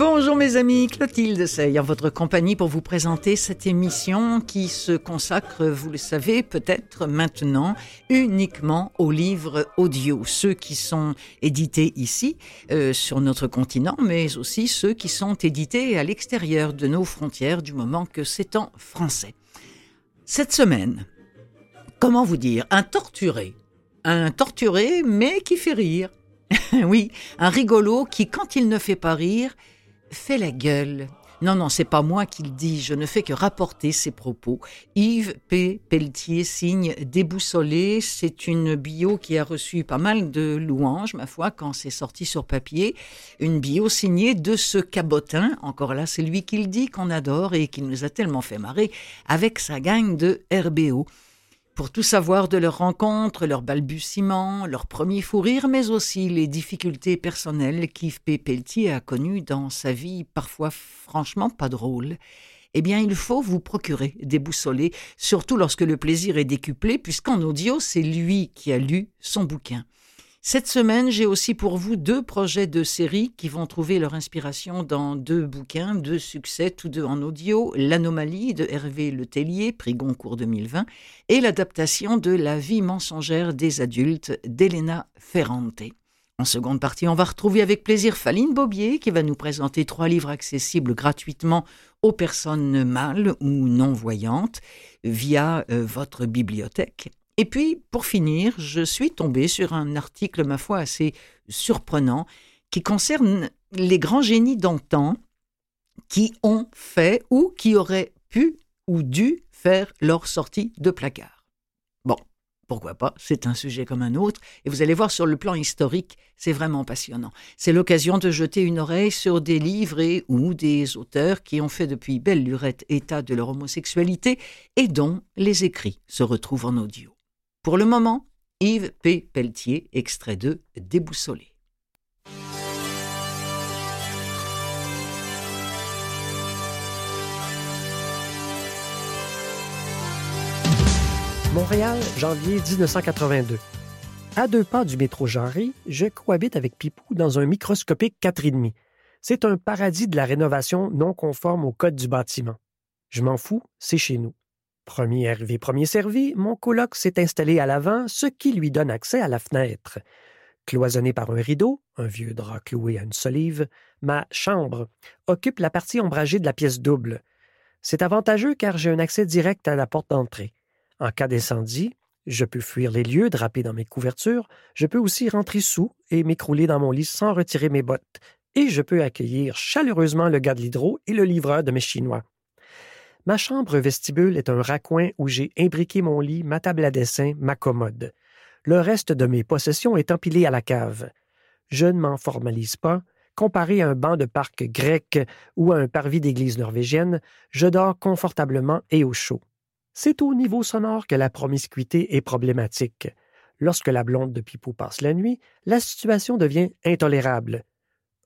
Bonjour mes amis, Clotilde Sey en votre compagnie pour vous présenter cette émission qui se consacre, vous le savez peut-être maintenant, uniquement aux livres audio, ceux qui sont édités ici euh, sur notre continent, mais aussi ceux qui sont édités à l'extérieur de nos frontières du moment que c'est en français. Cette semaine, comment vous dire, un torturé, un torturé mais qui fait rire. oui, un rigolo qui, quand il ne fait pas rire, fait la gueule. Non, non, c'est pas moi qui le dis, je ne fais que rapporter ses propos. Yves P. Pelletier signe Déboussolé, c'est une bio qui a reçu pas mal de louanges, ma foi, quand c'est sorti sur papier. Une bio signée de ce cabotin, encore là, c'est lui qui le dit, qu'on adore et qui nous a tellement fait marrer, avec sa gang de RBO pour tout savoir de leur rencontre, leurs balbutiements, leur premier fou rire, mais aussi les difficultés personnelles qu'Yves P. Pelletier a connues dans sa vie, parfois franchement pas drôle. Eh bien, il faut vous procurer des boussolets, surtout lorsque le plaisir est décuplé, puisqu'en audio, c'est lui qui a lu son bouquin. Cette semaine, j'ai aussi pour vous deux projets de série qui vont trouver leur inspiration dans deux bouquins, deux succès, tous deux en audio, L'Anomalie de Hervé Letellier, prix Goncourt 2020, et l'adaptation de La vie mensongère des adultes d'Elena Ferrante. En seconde partie, on va retrouver avec plaisir Faline Bobier qui va nous présenter trois livres accessibles gratuitement aux personnes mâles ou non-voyantes via euh, votre bibliothèque. Et puis, pour finir, je suis tombé sur un article, ma foi, assez surprenant, qui concerne les grands génies d'antan qui ont fait ou qui auraient pu ou dû faire leur sortie de placard. Bon, pourquoi pas, c'est un sujet comme un autre, et vous allez voir sur le plan historique, c'est vraiment passionnant. C'est l'occasion de jeter une oreille sur des livres et ou des auteurs qui ont fait depuis belle lurette état de leur homosexualité et dont les écrits se retrouvent en audio. Pour le moment, Yves P. Pelletier, extrait de Déboussolé. Montréal, janvier 1982. À deux pas du métro Jarry, je cohabite avec Pipou dans un microscopique 4,5. C'est un paradis de la rénovation non conforme au code du bâtiment. Je m'en fous, c'est chez nous. Premier arrivé, premier servi, mon coloc s'est installé à l'avant, ce qui lui donne accès à la fenêtre. Cloisonné par un rideau, un vieux drap cloué à une solive, ma chambre occupe la partie ombragée de la pièce double. C'est avantageux car j'ai un accès direct à la porte d'entrée. En cas d'incendie, je peux fuir les lieux drapés dans mes couvertures, je peux aussi rentrer sous et m'écrouler dans mon lit sans retirer mes bottes, et je peux accueillir chaleureusement le gars de l'hydro et le livreur de mes Chinois. Ma chambre vestibule est un raccoin où j'ai imbriqué mon lit, ma table à dessin, ma commode. Le reste de mes possessions est empilé à la cave. Je ne m'en formalise pas. Comparé à un banc de parc grec ou à un parvis d'église norvégienne, je dors confortablement et au chaud. C'est au niveau sonore que la promiscuité est problématique. Lorsque la blonde de Pipou passe la nuit, la situation devient intolérable.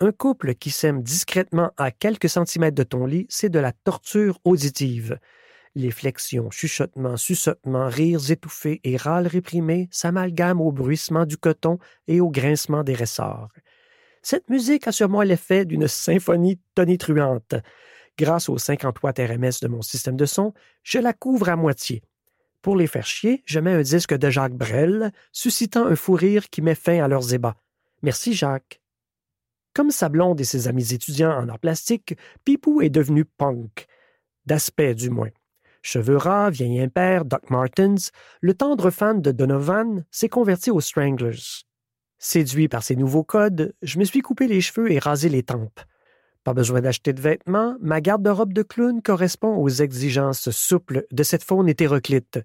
Un couple qui s'aime discrètement à quelques centimètres de ton lit, c'est de la torture auditive. Les flexions, chuchotements, suçotements, rires étouffés et râles réprimés s'amalgament au bruissement du coton et au grincement des ressorts. Cette musique a sur moi l'effet d'une symphonie tonitruante. Grâce aux 50 watts RMS de mon système de son, je la couvre à moitié. Pour les faire chier, je mets un disque de Jacques Brel, suscitant un fou rire qui met fin à leurs ébats. Merci Jacques. Comme sa blonde et ses amis étudiants en art plastique, Pipou est devenu punk. D'aspect, du moins. Cheveux ras, vieil impair, Doc Martens, le tendre fan de Donovan s'est converti aux Stranglers. Séduit par ces nouveaux codes, je me suis coupé les cheveux et rasé les tempes. Pas besoin d'acheter de vêtements, ma garde-robe de clown correspond aux exigences souples de cette faune hétéroclite.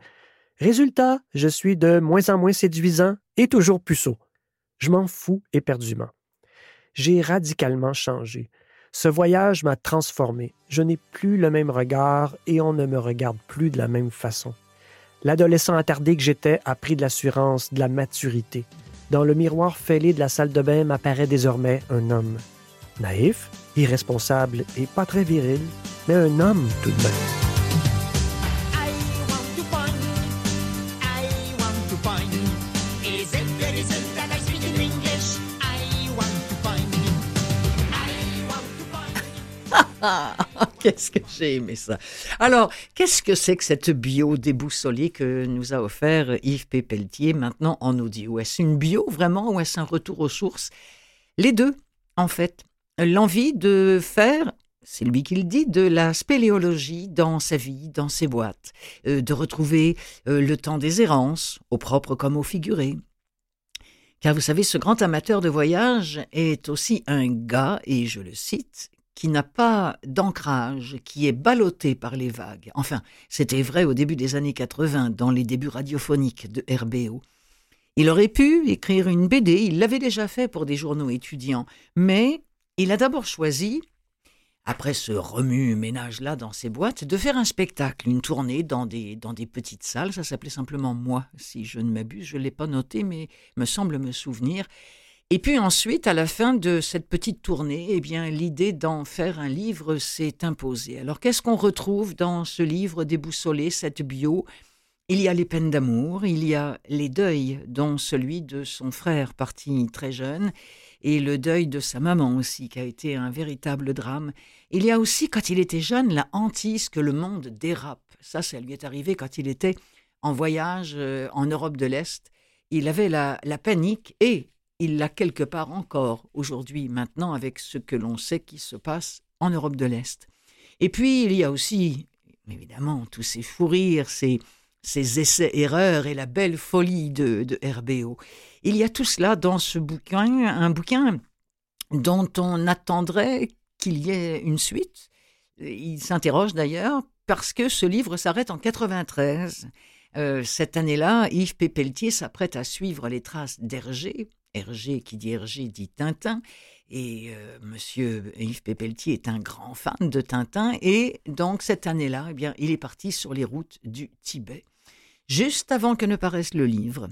Résultat, je suis de moins en moins séduisant et toujours puceau. Je m'en fous éperdument j'ai radicalement changé. Ce voyage m'a transformé. Je n'ai plus le même regard et on ne me regarde plus de la même façon. L'adolescent attardé que j'étais a pris de l'assurance, de la maturité. Dans le miroir fêlé de la salle de bain m'apparaît désormais un homme. Naïf, irresponsable et pas très viril, mais un homme tout de même. qu'est-ce que j'ai aimé ça. Alors, qu'est-ce que c'est que cette bio déboussolée que nous a offert Yves Pépeltier maintenant en audio? Est-ce une bio vraiment ou est-ce un retour aux sources? Les deux, en fait. L'envie de faire, c'est lui qui le dit, de la spéléologie dans sa vie, dans ses boîtes, euh, de retrouver euh, le temps des errances, au propre comme au figuré. Car vous savez, ce grand amateur de voyage est aussi un gars, et je le cite, qui n'a pas d'ancrage, qui est ballotté par les vagues. Enfin, c'était vrai au début des années 80, dans les débuts radiophoniques de RBO. Il aurait pu écrire une BD, il l'avait déjà fait pour des journaux étudiants, mais il a d'abord choisi, après ce remue-ménage-là dans ses boîtes, de faire un spectacle, une tournée dans des, dans des petites salles. Ça s'appelait simplement Moi, si je ne m'abuse. Je ne l'ai pas noté, mais me semble me souvenir. Et puis ensuite, à la fin de cette petite tournée, eh bien, l'idée d'en faire un livre s'est imposée. Alors, qu'est-ce qu'on retrouve dans ce livre déboussolé, cette bio? Il y a les peines d'amour, il y a les deuils, dont celui de son frère parti très jeune, et le deuil de sa maman aussi, qui a été un véritable drame. Il y a aussi, quand il était jeune, la hantise que le monde dérape. Ça, ça lui est arrivé quand il était en voyage euh, en Europe de l'Est. Il avait la, la panique et il l'a quelque part encore aujourd'hui, maintenant, avec ce que l'on sait qui se passe en Europe de l'Est. Et puis, il y a aussi, évidemment, tous ces fous rires, ces, ces essais-erreurs et la belle folie de, de. Il y a tout cela dans ce bouquin, un bouquin dont on attendrait qu'il y ait une suite. Il s'interroge d'ailleurs parce que ce livre s'arrête en 93. Euh, cette année-là, Yves Pépeltier s'apprête à suivre les traces d'Hergé, Hergé, qui dit Hergé, dit Tintin. Et euh, Monsieur Yves Pépeltier est un grand fan de Tintin. Et donc, cette année-là, eh bien, il est parti sur les routes du Tibet. Juste avant que ne paraisse le livre,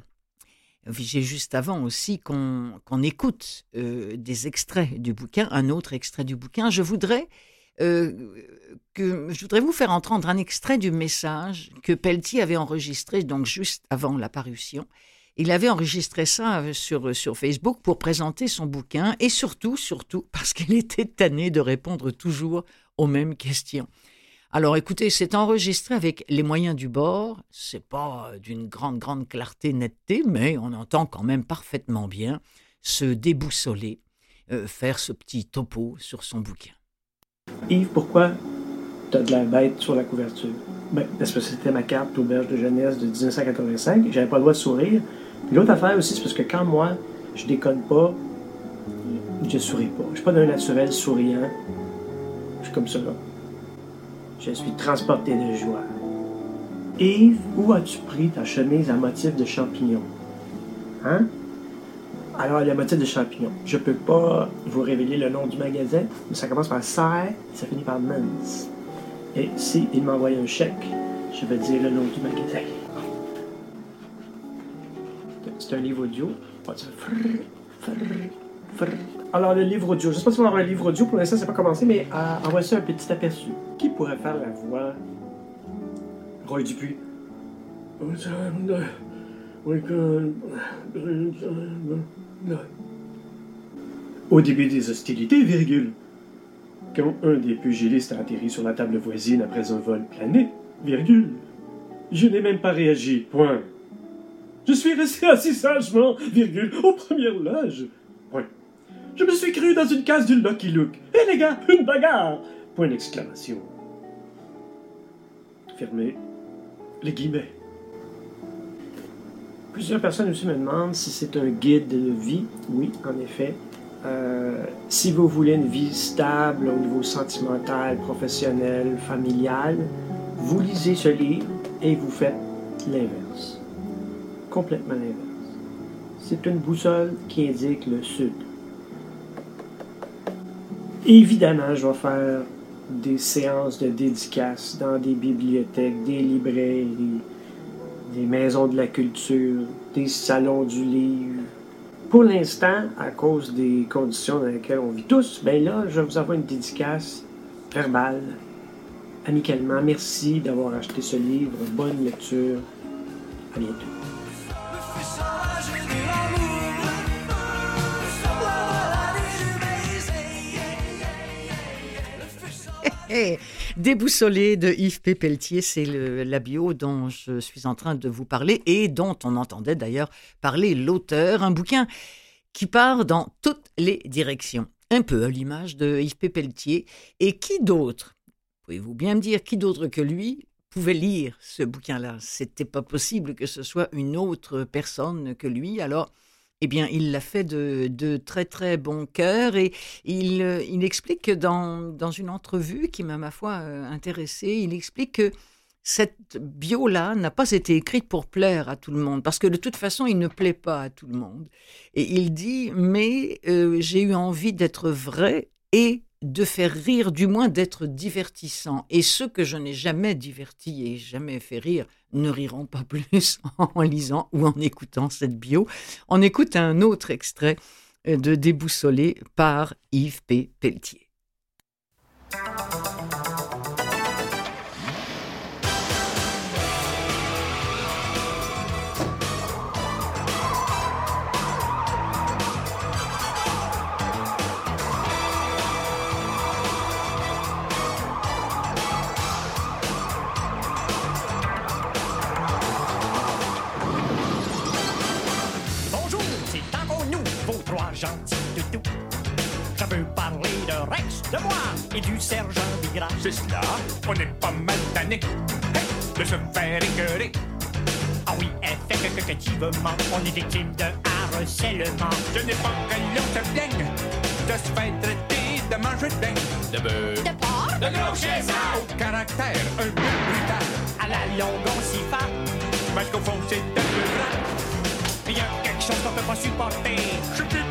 j'ai juste avant aussi qu'on écoute euh, des extraits du bouquin, un autre extrait du bouquin. Je voudrais, euh, que, je voudrais vous faire entendre un extrait du message que Pelletier avait enregistré donc juste avant la parution il avait enregistré ça euh, sur, euh, sur Facebook pour présenter son bouquin et surtout, surtout, parce qu'il était tanné de répondre toujours aux mêmes questions. Alors écoutez, c'est enregistré avec les moyens du bord, c'est pas d'une grande, grande clarté, netteté, mais on entend quand même parfaitement bien se déboussoler, euh, faire ce petit topo sur son bouquin. Yves, pourquoi tu as de la bête sur la couverture? Ben, parce que c'était ma carte auberge de jeunesse de 1985, j'avais pas le droit de sourire, L'autre affaire aussi, c'est parce que quand moi, je déconne pas, je souris pas. Je suis pas d'un naturel souriant. Je suis comme ça, là. Je suis transporté de joie. Yves, où as-tu pris ta chemise à motif de champignon? Hein? Alors, le motif de champignon. Je peux pas vous révéler le nom du magasin, mais ça commence par Serre et ça finit par Mens. Et si il m'envoie un chèque, je vais dire le nom du magasin c'est un livre audio. Alors, le livre audio, je sais pas si on avoir un livre audio, pour l'instant, c'est pas commencé, mais euh, en voici un petit aperçu. Qui pourrait faire la voix? Roy Dupuis Au début des hostilités, virgule. Quand un des pugilistes a atterri sur la table voisine après un vol plané, virgule. Je n'ai même pas réagi, point. Je suis resté assis sagement, virgule, aux premières loges. Point. Je me suis cru dans une case du Lucky Luke. Hé les gars, une bagarre Point d'exclamation. Fermez les guillemets. Plusieurs personnes aussi me demandent si c'est un guide de vie. Oui, en effet. Euh, si vous voulez une vie stable au niveau sentimental, professionnel, familial, vous lisez ce livre et vous faites l'inverse complètement l'inverse. C'est une boussole qui indique le sud. Évidemment, je vais faire des séances de dédicaces dans des bibliothèques, des librairies, des maisons de la culture, des salons du livre, Pour l'instant, à cause des conditions dans lesquelles on vit tous, ben là, je vous envoie une dédicace verbale, amicalement. Merci d'avoir acheté ce livre. Bonne lecture. À bientôt. Déboussolé de Yves Pépeltier, c'est la bio dont je suis en train de vous parler et dont on entendait d'ailleurs parler l'auteur. Un bouquin qui part dans toutes les directions, un peu à l'image de Yves Pépeltier. Et qui d'autre, pouvez-vous bien me dire, qui d'autre que lui pouvait lire ce bouquin-là C'était pas possible que ce soit une autre personne que lui. Alors, eh bien, il l'a fait de, très très bon cœur et il, euh, il explique que dans, dans, une entrevue qui m'a ma foi euh, intéressé, il explique que cette bio-là n'a pas été écrite pour plaire à tout le monde, parce que de toute façon, il ne plaît pas à tout le monde. Et il dit, mais euh, j'ai eu envie d'être vrai et de faire rire, du moins d'être divertissant. Et ceux que je n'ai jamais divertis et jamais fait rire ne riront pas plus en lisant ou en écoutant cette bio. On écoute un autre extrait euh, de Déboussolé par Yves P. Pelletier. De moi et du sergent Bigra. C'est cela, on n'est pas mal tanné hey, de se faire écœurer. Ah oui, effectivement, on est victime de harcèlement. Je n'ai pas que l'on se plaigne de se faire traiter de manger de beigne, de bœuf, de porc, de gros chaisard, au caractère un peu brutal. À la longue, on s'y fait, parce qu'au fond, c'est de peu Il y a quelque chose qu'on peut pas supporter. Je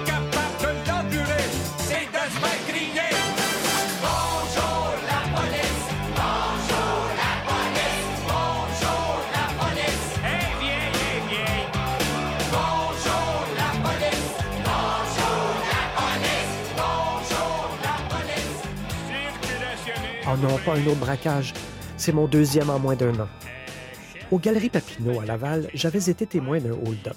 Non, pas un autre braquage. C'est mon deuxième en moins d'un an. Aux Galeries Papineau à Laval, j'avais été témoin d'un hold-up.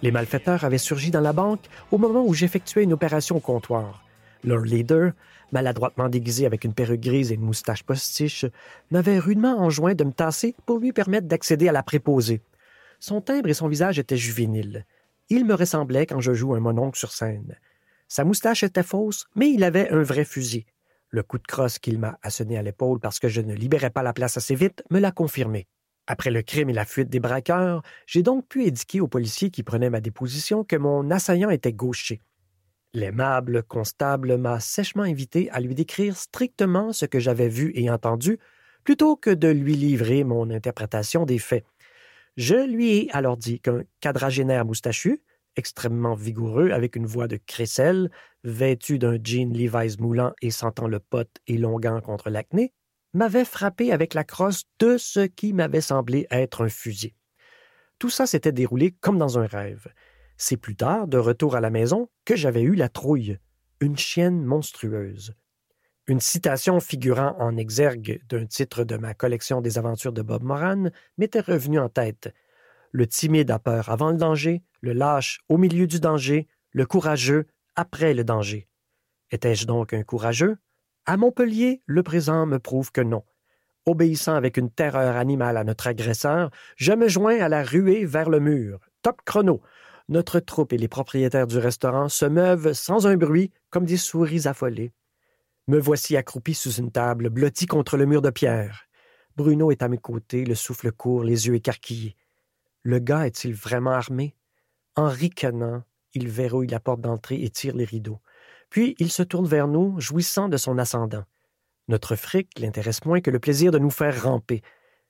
Les malfaiteurs avaient surgi dans la banque au moment où j'effectuais une opération au comptoir. Leur leader, maladroitement déguisé avec une perruque grise et une moustache postiche, m'avait rudement enjoint de me tasser pour lui permettre d'accéder à la préposée. Son timbre et son visage étaient juvéniles. Il me ressemblait quand je joue un mononcle sur scène. Sa moustache était fausse, mais il avait un vrai fusil. Le coup de crosse qu'il m'a asséné à l'épaule parce que je ne libérais pas la place assez vite me l'a confirmé. Après le crime et la fuite des braqueurs, j'ai donc pu indiquer aux policiers qui prenaient ma déposition que mon assaillant était gaucher. L'aimable constable m'a sèchement invité à lui décrire strictement ce que j'avais vu et entendu, plutôt que de lui livrer mon interprétation des faits. Je lui ai alors dit qu'un quadragénaire moustachu, extrêmement vigoureux, avec une voix de crécelle, vêtu d'un jean Levi's moulant et sentant le pot et longuant contre l'acné, m'avait frappé avec la crosse de ce qui m'avait semblé être un fusil. Tout ça s'était déroulé comme dans un rêve. C'est plus tard, de retour à la maison, que j'avais eu la trouille, une chienne monstrueuse. Une citation figurant en exergue d'un titre de ma collection des aventures de Bob Moran m'était revenue en tête. Le timide a peur avant le danger, le lâche au milieu du danger, le courageux après le danger. Étais-je donc un courageux? À Montpellier, le présent me prouve que non. Obéissant avec une terreur animale à notre agresseur, je me joins à la ruée vers le mur. Top chrono. Notre troupe et les propriétaires du restaurant se meuvent sans un bruit comme des souris affolées. Me voici accroupi sous une table, blotti contre le mur de pierre. Bruno est à mes côtés, le souffle court, les yeux écarquillés. Le gars est-il vraiment armé? En ricanant, il verrouille la porte d'entrée et tire les rideaux. Puis il se tourne vers nous, jouissant de son ascendant. Notre fric l'intéresse moins que le plaisir de nous faire ramper.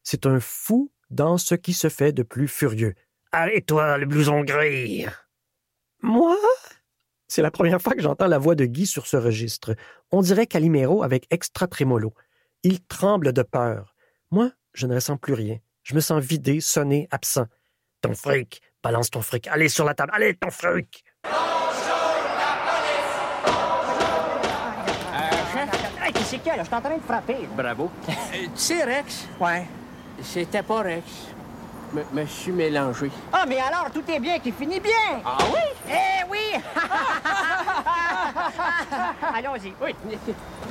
C'est un fou dans ce qui se fait de plus furieux. Allez, toi, le blouson gris! Moi? C'est la première fois que j'entends la voix de Guy sur ce registre. On dirait Calimero avec extra trémolo. Il tremble de peur. Moi, je ne ressens plus rien. Je me sens vidé, sonné, absent. Ton fric, balance ton fric, allez sur la table, allez ton fric c'est que là? Je suis en train de frapper. Bravo. Euh, tu sais, Rex? Ouais. C'était pas Rex. Me, suis mélangé. Ah, mais alors, tout est bien qui finit bien. Ah oui? Eh oui! Allons-y. Oui.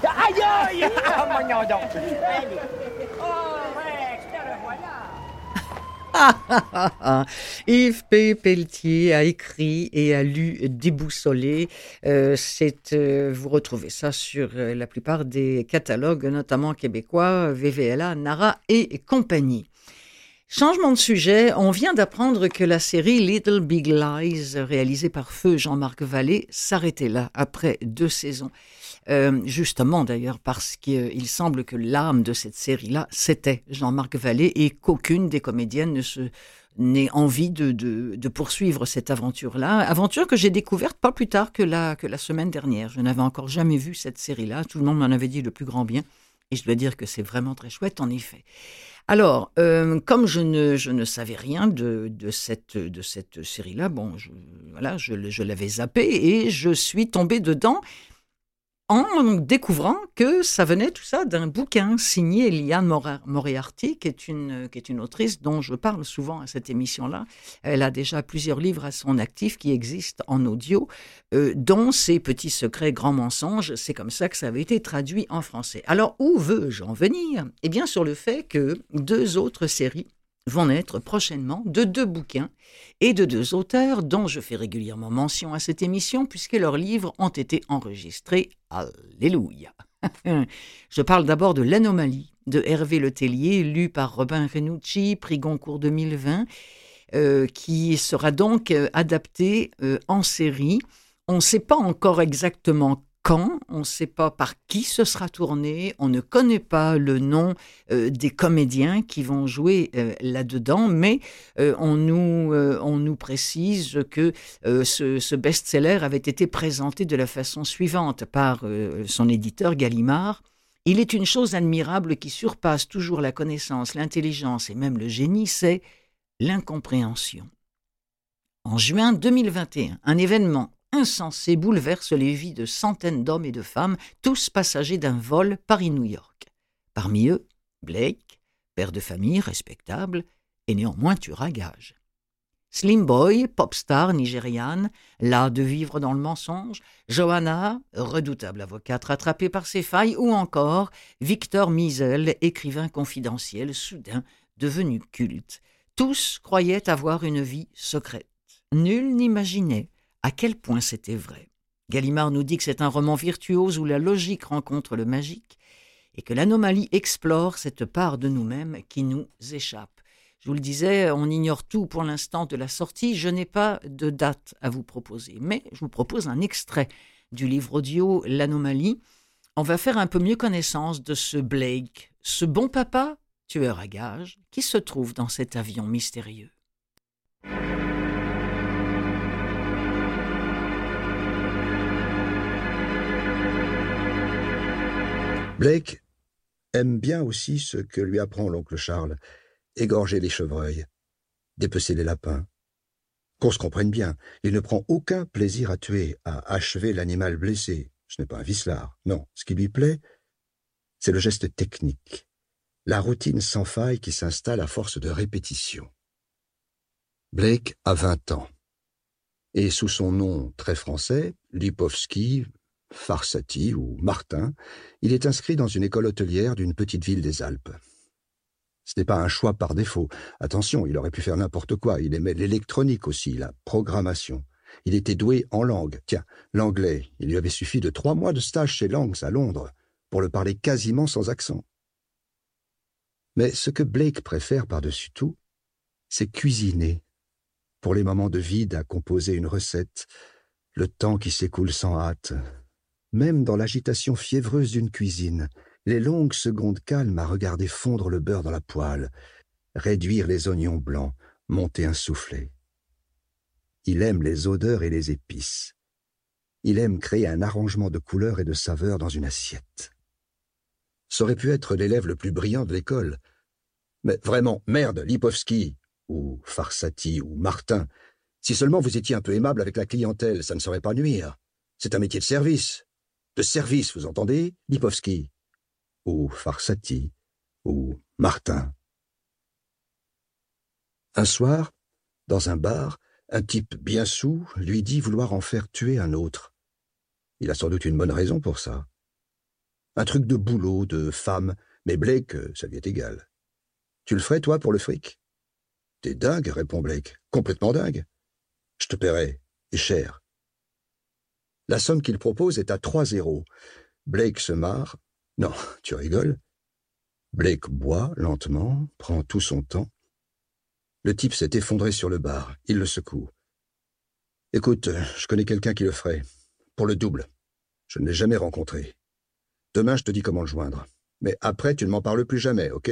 Aïe aïe! oh, mon donc. Allez. Oh, Yves P. Pelletier a écrit et a lu Déboussolé. Euh, c'est, euh, vous retrouvez ça sur euh, la plupart des catalogues, notamment québécois, VVLA, Nara et compagnie. Changement de sujet, on vient d'apprendre que la série Little Big Lies, réalisée par feu Jean-Marc Vallée, s'arrêtait là, après deux saisons. Euh, justement d'ailleurs parce qu'il semble que l'âme de cette série-là, c'était Jean-Marc Vallée et qu'aucune des comédiennes ne se n'ait envie de, de, poursuivre cette aventure-là. Aventure que j'ai découverte pas plus tard que la, que la semaine dernière. Je n'avais encore jamais vu cette série-là. Tout le monde m'en avait dit le plus grand bien. Et je dois dire que c'est vraiment très chouette, en effet. Alors, euh, comme je ne, savais rien de, cette, de cette série-là, bon, je, voilà, je, je l'avais zappé et je suis tombé dedans en découvrant que ça venait tout ça d'un bouquin signé Liane Mora- Moriarty, qui est, une, qui est une autrice dont je parle souvent à cette émission-là. Elle a déjà plusieurs livres à son actif qui existent en audio, euh, dont Ses petits secrets, grands mensonges. C'est comme ça que ça avait été traduit en français. Alors, où veux-je en venir? Eh bien, sur le fait que deux autres séries vont naître prochainement de deux bouquins et de deux auteurs dont je fais régulièrement mention à cette émission puisque leurs livres ont été enregistrés. Alléluia. je parle d'abord de L'Anomalie de Hervé Letellier, lu par Robin Renucci, prix Goncourt 2020, euh, qui sera donc euh, adapté euh, en série. On ne sait pas encore exactement quand, on ne sait pas par qui ce sera tourné, on ne connaît pas le nom euh, des comédiens qui vont jouer euh, là-dedans, mais euh, on, nous, précise que ce, best-seller avait été présenté de la façon suivante par son éditeur Gallimard. Il est une chose admirable qui surpasse toujours la connaissance, l'intelligence et même le génie, c'est l'incompréhension. En juin 2021, un événement insensé bouleverse les vies de centaines d'hommes et de femmes, tous passagers d'un vol Paris-New York. Parmi eux, Blake, père de famille respectable et néanmoins tueur à gage. Slim Boy, pop star nigériane, là de vivre dans le mensonge, Johanna, redoutable avocate rattrapée par ses failles, ou encore Victor Miesel, écrivain confidentiel, soudain devenu culte. Tous croyaient avoir une vie secrète. Nul n'imaginait à quel point c'était vrai? Gallimard nous dit que c'est un roman virtuose où la logique rencontre le magique et que l'anomalie explore cette part de nous-mêmes qui nous échappe. Je vous le disais, on ignore tout pour l'instant de la sortie. Je n'ai pas de date à vous proposer, mais je vous propose un extrait du livre audio L'anomalie. On va faire un peu mieux connaissance de ce Blake, ce bon papa, tueur à gages, qui se trouve dans cet avion mystérieux. Blake aime bien aussi ce que lui apprend l'oncle Charles égorger les chevreuils, dépecer les lapins. Qu'on se comprenne bien, il ne prend aucun plaisir à tuer, à achever l'animal blessé. Ce n'est pas un vicelard. Non, ce qui lui plaît, c'est le geste technique, la routine sans faille qui s'installe à force de répétition. Blake a vingt ans. Et sous son nom très français, Lipovski, Farsati ou Martin, il est inscrit dans une école hôtelière d'une petite ville des Alpes. Ce n'est pas un choix par défaut. Attention, il aurait pu faire n'importe quoi. Il aimait l'électronique aussi, la programmation. Il était doué en langue. Tiens, l'anglais, il lui avait suffi de trois mois de stage chez Langs à Londres pour le parler quasiment sans accent. Mais ce que Blake préfère par-dessus tout, c'est cuisiner. Pour les moments de vide à composer une recette, le temps qui s'écoule sans hâte, même dans l'agitation fiévreuse d'une cuisine, les longues secondes calmes à regarder fondre le beurre dans la poêle, réduire les oignons blancs, monter un soufflet. Il aime les odeurs et les épices. Il aime créer un arrangement de couleurs et de saveurs dans une assiette. Ça aurait pu être l'élève le plus brillant de l'école. Mais vraiment, merde, Lipovski, ou Farsati, ou Martin, si seulement vous étiez un peu aimable avec la clientèle, ça ne saurait pas nuire. C'est un métier de service. De service, vous entendez, Lipovski ou Farsati, ou Martin. Un soir, dans un bar, un type bien sous lui dit vouloir en faire tuer un autre. Il a sans doute une bonne raison pour ça. Un truc de boulot, de femme, mais Blake, ça lui est égal. Tu le ferais, toi, pour le fric? T'es dingue, répond Blake. Complètement dingue. Je te paierai, et cher. La somme qu'il propose est à trois zéros. Blake se marre. Non, tu rigoles. Blake boit lentement, prend tout son temps. Le type s'est effondré sur le bar. Il le secoue. Écoute, je connais quelqu'un qui le ferait. Pour le double. Je ne l'ai jamais rencontré. Demain, je te dis comment le joindre. Mais après, tu ne m'en parles plus jamais, ok?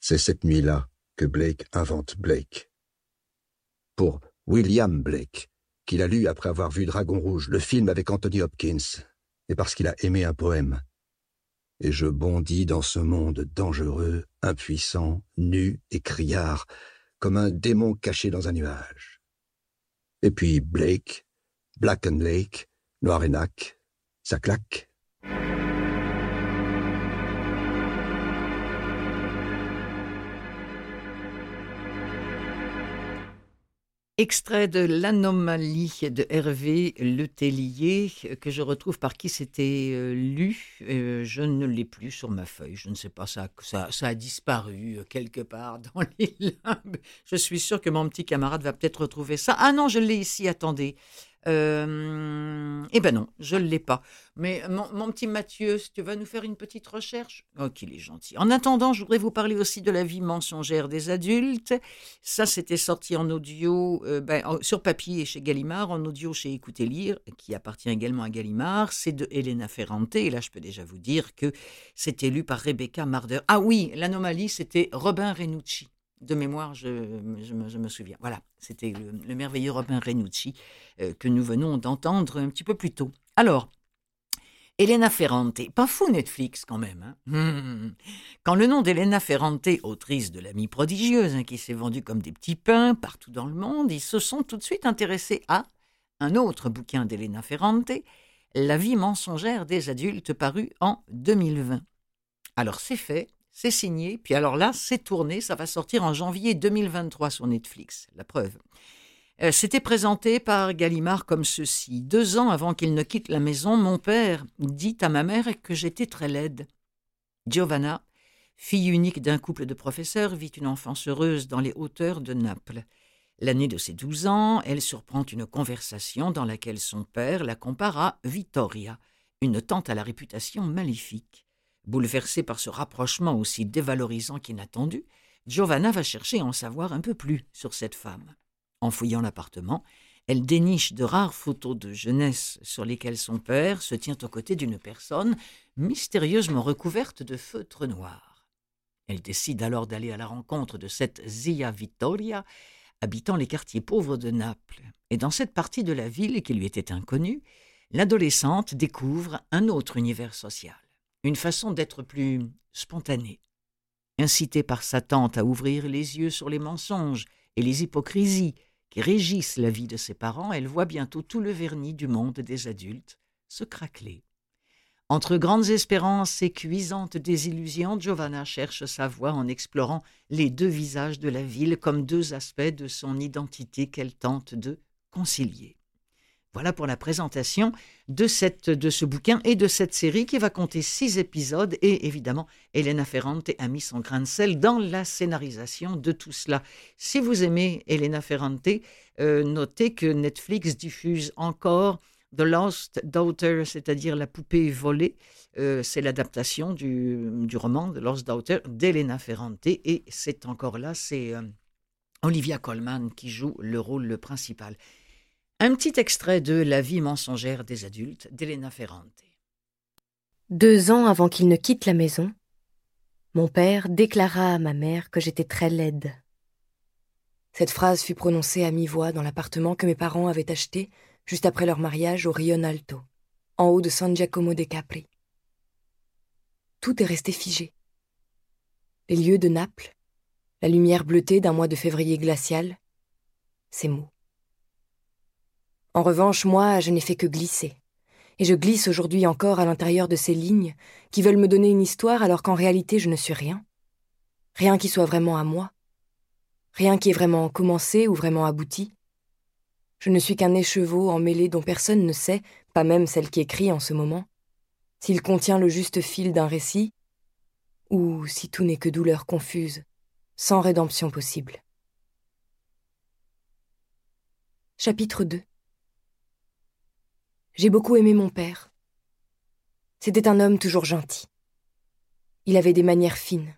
C'est cette nuit-là que Blake invente Blake. Pour William Blake, qu'il a lu après avoir vu Dragon Rouge, le film avec Anthony Hopkins, et parce qu'il a aimé un poème. Et je bondis dans ce monde dangereux, impuissant, nu et criard, comme un démon caché dans un nuage. Et puis Blake, Black and Lake, Noir et Nac, ça claque. Extrait de l'anomalie de Hervé Letellier, que je retrouve par qui c'était euh, lu. Euh, je ne l'ai plus sur ma feuille. Je ne sais pas, ça, ça, ça a disparu euh, quelque part dans les limbes. Je suis sûr que mon petit camarade va peut-être retrouver ça. Ah non, je l'ai ici, attendez. Euh, eh ben non, je ne l'ai pas. Mais mon, petit Mathieu, tu vas nous faire une petite recherche Oh, qu'il est gentil. En attendant, je voudrais vous parler aussi de la vie mensongère des adultes. Ça, c'était sorti en audio, euh, ben, sur papier chez Gallimard, en audio chez Écoutez Lire, qui appartient également à Gallimard. C'est de Elena Ferrante. Et là, je peux déjà vous dire que c'était lu par Rebecca Marder. Ah oui, l'anomalie, c'était Robin Renucci de mémoire, je, me, souviens. Voilà, c'était le, merveilleux Robin Renucci euh, que nous venons d'entendre un petit peu plus tôt. Alors, Elena Ferrante, pas fou Netflix quand même. Hein quand le nom d'Elena Ferrante, autrice de l'amie prodigieuse, hein, qui s'est vendue comme des petits pains partout dans le monde, ils se sont tout de suite intéressés à un autre bouquin d'Elena Ferrante, La vie mensongère des adultes, paru en 2020. Alors c'est fait, c'est signé, puis alors là, c'est tourné, ça va sortir en janvier 2023 sur Netflix, la preuve. Euh, C'était présenté par Gallimard comme ceci. Deux ans avant qu'il ne quitte la maison, mon père dit à ma mère que j'étais très laide. Giovanna, fille unique d'un couple de professeurs, vit une enfance heureuse dans les hauteurs de Naples. L'année de ses douze ans, elle surprend une conversation dans laquelle son père la compare à Vittoria, une tante à la réputation maléfique. Bouleversée par ce rapprochement aussi dévalorisant qu'inattendu, Giovanna va chercher à en savoir un peu plus sur cette femme. En fouillant l'appartement, elle déniche de rares photos de jeunesse sur lesquelles son père se tient aux côtés d'une personne mystérieusement recouverte de feutre noir. Elle décide alors d'aller à la rencontre de cette Zia Vittoria, habitant les quartiers pauvres de Naples. Et dans cette partie de la ville qui lui était inconnue, l'adolescente découvre un autre univers social une façon d'être plus spontanée. Incitée par sa tante à ouvrir les yeux sur les mensonges et les hypocrisies qui régissent la vie de ses parents, elle voit bientôt tout le vernis du monde des adultes se craqueler. Entre grandes espérances et cuisantes désillusions, Giovanna cherche sa voie en explorant les deux visages de la ville comme deux aspects de son identité qu'elle tente de concilier. Voilà pour la présentation de, ce bouquin et de cette série qui va compter six épisodes. Et évidemment, Elena Ferrante a mis son grain de sel dans la scénarisation de tout cela. Si vous aimez Elena Ferrante, euh, notez que Netflix diffuse encore The Lost Daughter, c'est-à-dire La poupée volée. Euh, c'est l'adaptation du, du, roman The Lost Daughter d'Elena Ferrante. Et c'est encore là, c'est euh, Olivia Colman qui joue le rôle principal. Un petit extrait de La vie mensongère des adultes d'Elena Ferrante. Deux ans avant qu'il ne quitte la maison, mon père déclara à ma mère que j'étais très laide. Cette phrase fut prononcée à mi-voix dans l'appartement que mes parents avaient acheté juste après leur mariage au Rio Alto, en haut de San Giacomo de Capri. Tout est resté figé. Les lieux de Naples, la lumière bleutée d'un mois de février glacial, ces mots. En revanche, moi, je n'ai fait que glisser. Et je glisse aujourd'hui encore à l'intérieur de ces lignes qui veulent me donner une histoire alors qu'en réalité je ne suis rien. Rien qui soit vraiment à moi. Rien qui est vraiment commencé ou vraiment abouti. Je ne suis qu'un écheveau emmêlé dont personne ne sait, pas même celle qui écrit en ce moment, s'il contient le juste fil d'un récit, ou si tout n'est que douleur confuse, sans rédemption possible. Chapitre 2 J'ai beaucoup aimé mon père. C'était un homme toujours gentil. Il avait des manières fines,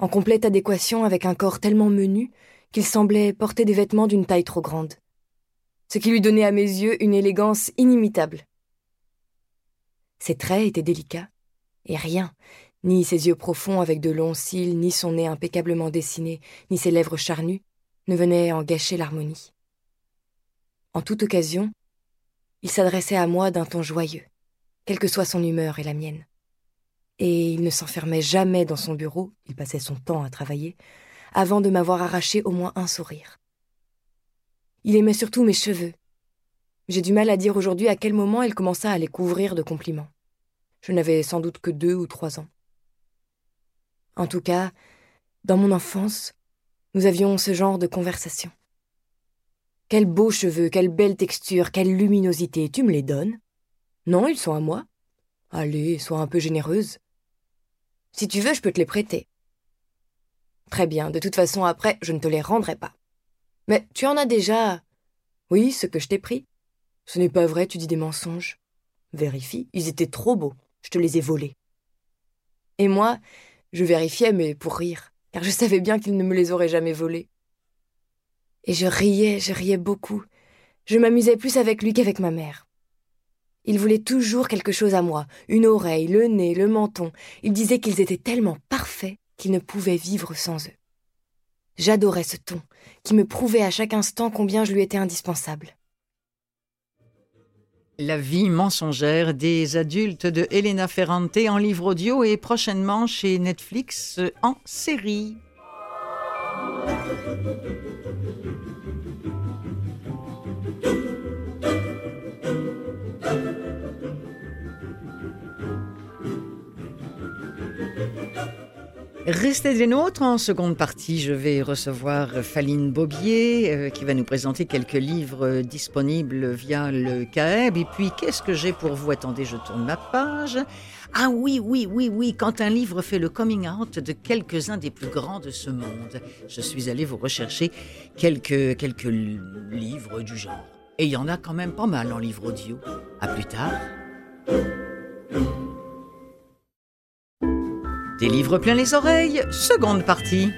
en complète adéquation avec un corps tellement menu qu'il semblait porter des vêtements d'une taille trop grande, ce qui lui donnait à mes yeux une élégance inimitable. Ses traits étaient délicats, et rien, ni ses yeux profonds avec de longs cils, ni son nez impeccablement dessiné, ni ses lèvres charnues, ne venaient en gâcher l'harmonie. En toute occasion, il s'adressait à moi d'un ton joyeux, quelle que soit son humeur et la mienne. Et il ne s'enfermait jamais dans son bureau, il passait son temps à travailler, avant de m'avoir arraché au moins un sourire. Il aimait surtout mes cheveux. J'ai du mal à dire aujourd'hui à quel moment il commença à les couvrir de compliments. Je n'avais sans doute que deux ou trois ans. En tout cas, dans mon enfance, nous avions ce genre de conversation. Quels beaux cheveux, quelle belle texture, quelle luminosité, tu me les donnes Non, ils sont à moi. Allez, sois un peu généreuse. Si tu veux, je peux te les prêter. Très bien, de toute façon, après, je ne te les rendrai pas. Mais tu en as déjà. Oui, ce que je t'ai pris. Ce n'est pas vrai, tu dis des mensonges. Vérifie, ils étaient trop beaux. Je te les ai volés. Et moi, je vérifiais, mais pour rire, car je savais bien qu'il ne me les aurait jamais volés. Et je riais, je riais beaucoup. Je m'amusais plus avec lui qu'avec ma mère. Il voulait toujours quelque chose à moi, une oreille, le nez, le menton. Il disait qu'ils étaient tellement parfaits qu'il ne pouvait vivre sans eux. J'adorais ce ton, qui me prouvait à chaque instant combien je lui étais indispensable. La vie mensongère des adultes de Elena Ferrante en livre audio et prochainement chez Netflix en série. Restez des nôtres. En seconde partie, je vais recevoir Faline Bobier euh, qui va nous présenter quelques livres disponibles via le CAEB. Et puis, qu'est-ce que j'ai pour vous? Attendez, je tourne ma page. Ah oui, oui, oui, oui, quand un livre fait le coming out de quelques-uns des plus grands de ce monde. Je suis allé vous rechercher quelques, quelques livres du genre. Et il y en a quand même pas mal en livre audio. À plus tard. Des livres plein les oreilles, seconde partie.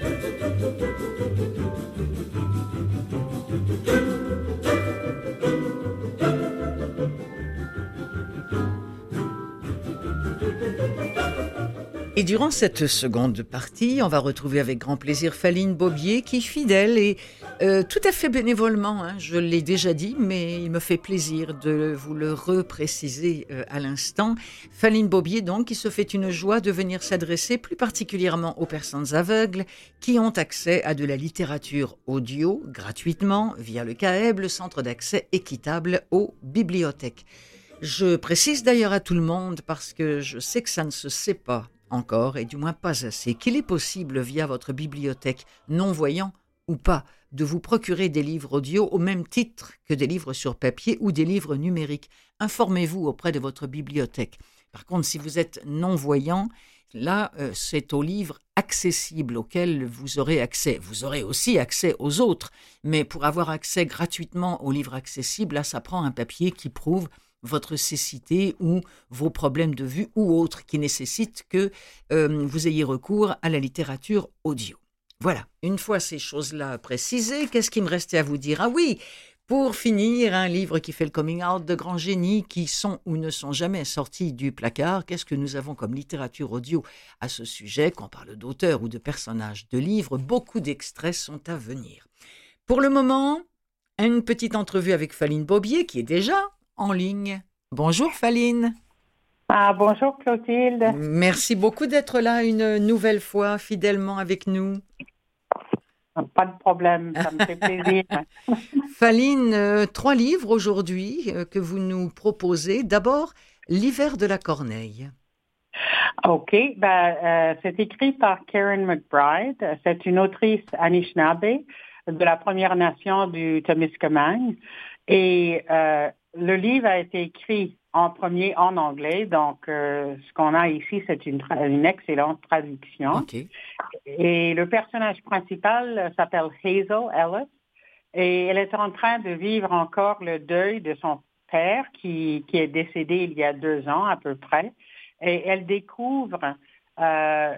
Et durant cette seconde partie, on va retrouver avec grand plaisir Faline Bobier qui, fidèle et euh, tout à fait bénévolement, hein, je l'ai déjà dit, mais il me fait plaisir de vous le repréciser euh, à l'instant. Faline Bobier, donc, qui se fait une joie de venir s'adresser plus particulièrement aux personnes aveugles qui ont accès à de la littérature audio gratuitement via le CAEB, le Centre d'accès équitable aux bibliothèques. Je précise d'ailleurs à tout le monde, parce que je sais que ça ne se sait pas, encore, et du moins pas assez, qu'il est possible via votre bibliothèque non-voyant ou pas de vous procurer des livres audio au même titre que des livres sur papier ou des livres numériques. Informez-vous auprès de votre bibliothèque. Par contre, si vous êtes non-voyant, là, euh, c'est aux livres accessibles auxquels vous aurez accès. Vous aurez aussi accès aux autres, mais pour avoir accès gratuitement aux livres accessibles, là, ça prend un papier qui prouve votre cécité ou vos problèmes de vue ou autres qui nécessitent que euh, vous ayez recours à la littérature audio. Voilà, une fois ces choses-là précisées, qu'est-ce qui me restait à vous dire? Ah oui, pour finir, un livre qui fait le coming out de grands génies qui sont ou ne sont jamais sortis du placard. Qu'est-ce que nous avons comme littérature audio à ce sujet? Qu'on parle d'auteurs ou de personnages de livres, beaucoup d'extraits sont à venir. Pour le moment, une petite entrevue avec Faline Bobier qui est déjà en ligne. Bonjour Faline. Ah, bonjour Clotilde. Merci beaucoup d'être là une nouvelle fois fidèlement avec nous. Pas de problème, ça me fait plaisir. Faline, euh, trois livres aujourd'hui euh, que vous nous proposez. D'abord, L'hiver de la Corneille. OK. Ben, euh, c'est écrit par Karen McBride. C'est une autrice Anishinaabe de la Première Nation du Temiskaming. Et le livre a été écrit en premier en anglais. Donc, euh, ce qu'on a ici, c'est une, une, excellente traduction. Et le personnage principal s'appelle Hazel Ellis. Et elle est en train de vivre encore le deuil de son père qui, qui est décédé il y a deux ans à peu près. Et elle découvre euh,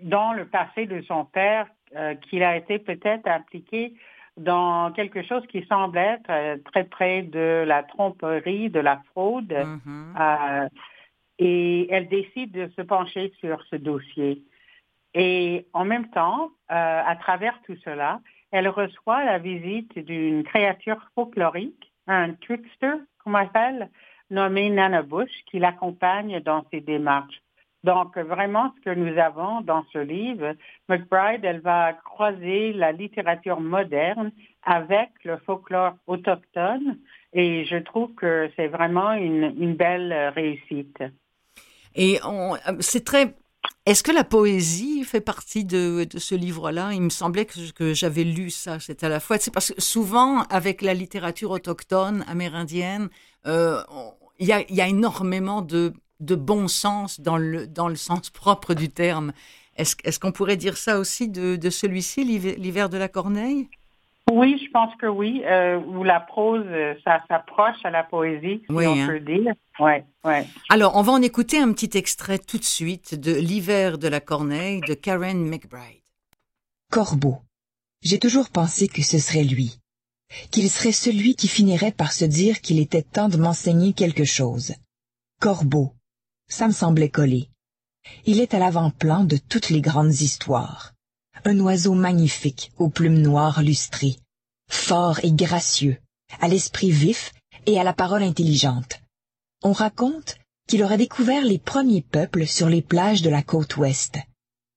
dans le passé de son père euh, qu'il a été peut-être impliqué dans quelque chose qui semble être euh, très près de la tromperie, de la fraude. Mhm. et elle décide de se pencher sur ce dossier. Et en même temps, à travers tout cela, elle reçoit la visite d'une créature folklorique, un trickster, comme on appelle, nommé Nana Bush, qui l'accompagne dans ses démarches. Donc, vraiment, ce que nous avons dans ce livre, McBride, elle va croiser la littérature moderne avec le folklore autochtone et je trouve que c'est vraiment une, belle réussite. Et c'est très est-ce que la poésie fait partie de, ce livre-là? Il me semblait que, j'avais lu ça. C'est à la fois, parce que souvent avec la littérature autochtone amérindienne, euh, il y, a, énormément de, de, bon sens dans le, dans le sens propre du terme. Est-ce est qu'on pourrait dire ça aussi de, de celui-ci, l'hiver de la Corneille? Oui, je pense que oui. Euh, où la prose, euh, ça s'approche à la poésie, si oui, on hein. peut dire. Ouais, ouais. Alors, on va en écouter un petit extrait tout de suite de L'hiver de la Corneille de Karen McBride. Corbeau. J'ai toujours pensé que ce serait lui. Qu'il serait celui qui finirait par se dire qu'il était temps de m'enseigner quelque chose. Corbeau. Ça me semblait coller. Il est à l'avant-plan de toutes les grandes histoires un oiseau magnifique aux plumes noires lustrées, fort et gracieux, à l'esprit vif et à la parole intelligente. On raconte qu'il aurait découvert les premiers peuples sur les plages de la côte ouest,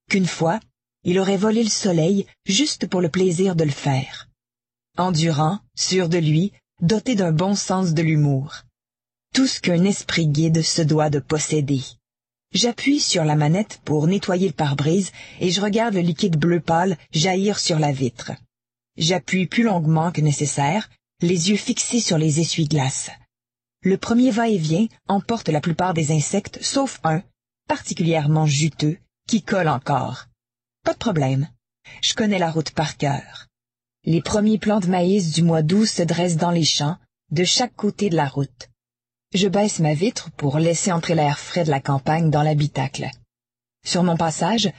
qu'une fois, il aurait volé le soleil juste pour le plaisir de le faire. Endurant, sûr de lui, doté d'un bon sens de l'humour. Tout ce qu'un esprit guide se doit de posséder. J'appuie sur la manette pour nettoyer le pare-brise et je regarde le liquide bleu pâle jaillir sur la vitre. J'appuie plus longuement que nécessaire, les yeux fixés sur les essuie-glaces. Le premier va-et-vient emporte la plupart des insectes sauf un, particulièrement juteux, qui colle encore. Pas de problème. Je connais la route par cœur. Les premiers plants de maïs du mois d'août se dressent dans les champs, de chaque côté de la route. Je baisse ma vitre pour laisser entrer l'air frais de la campagne dans l'habitacle. Sur mon passage,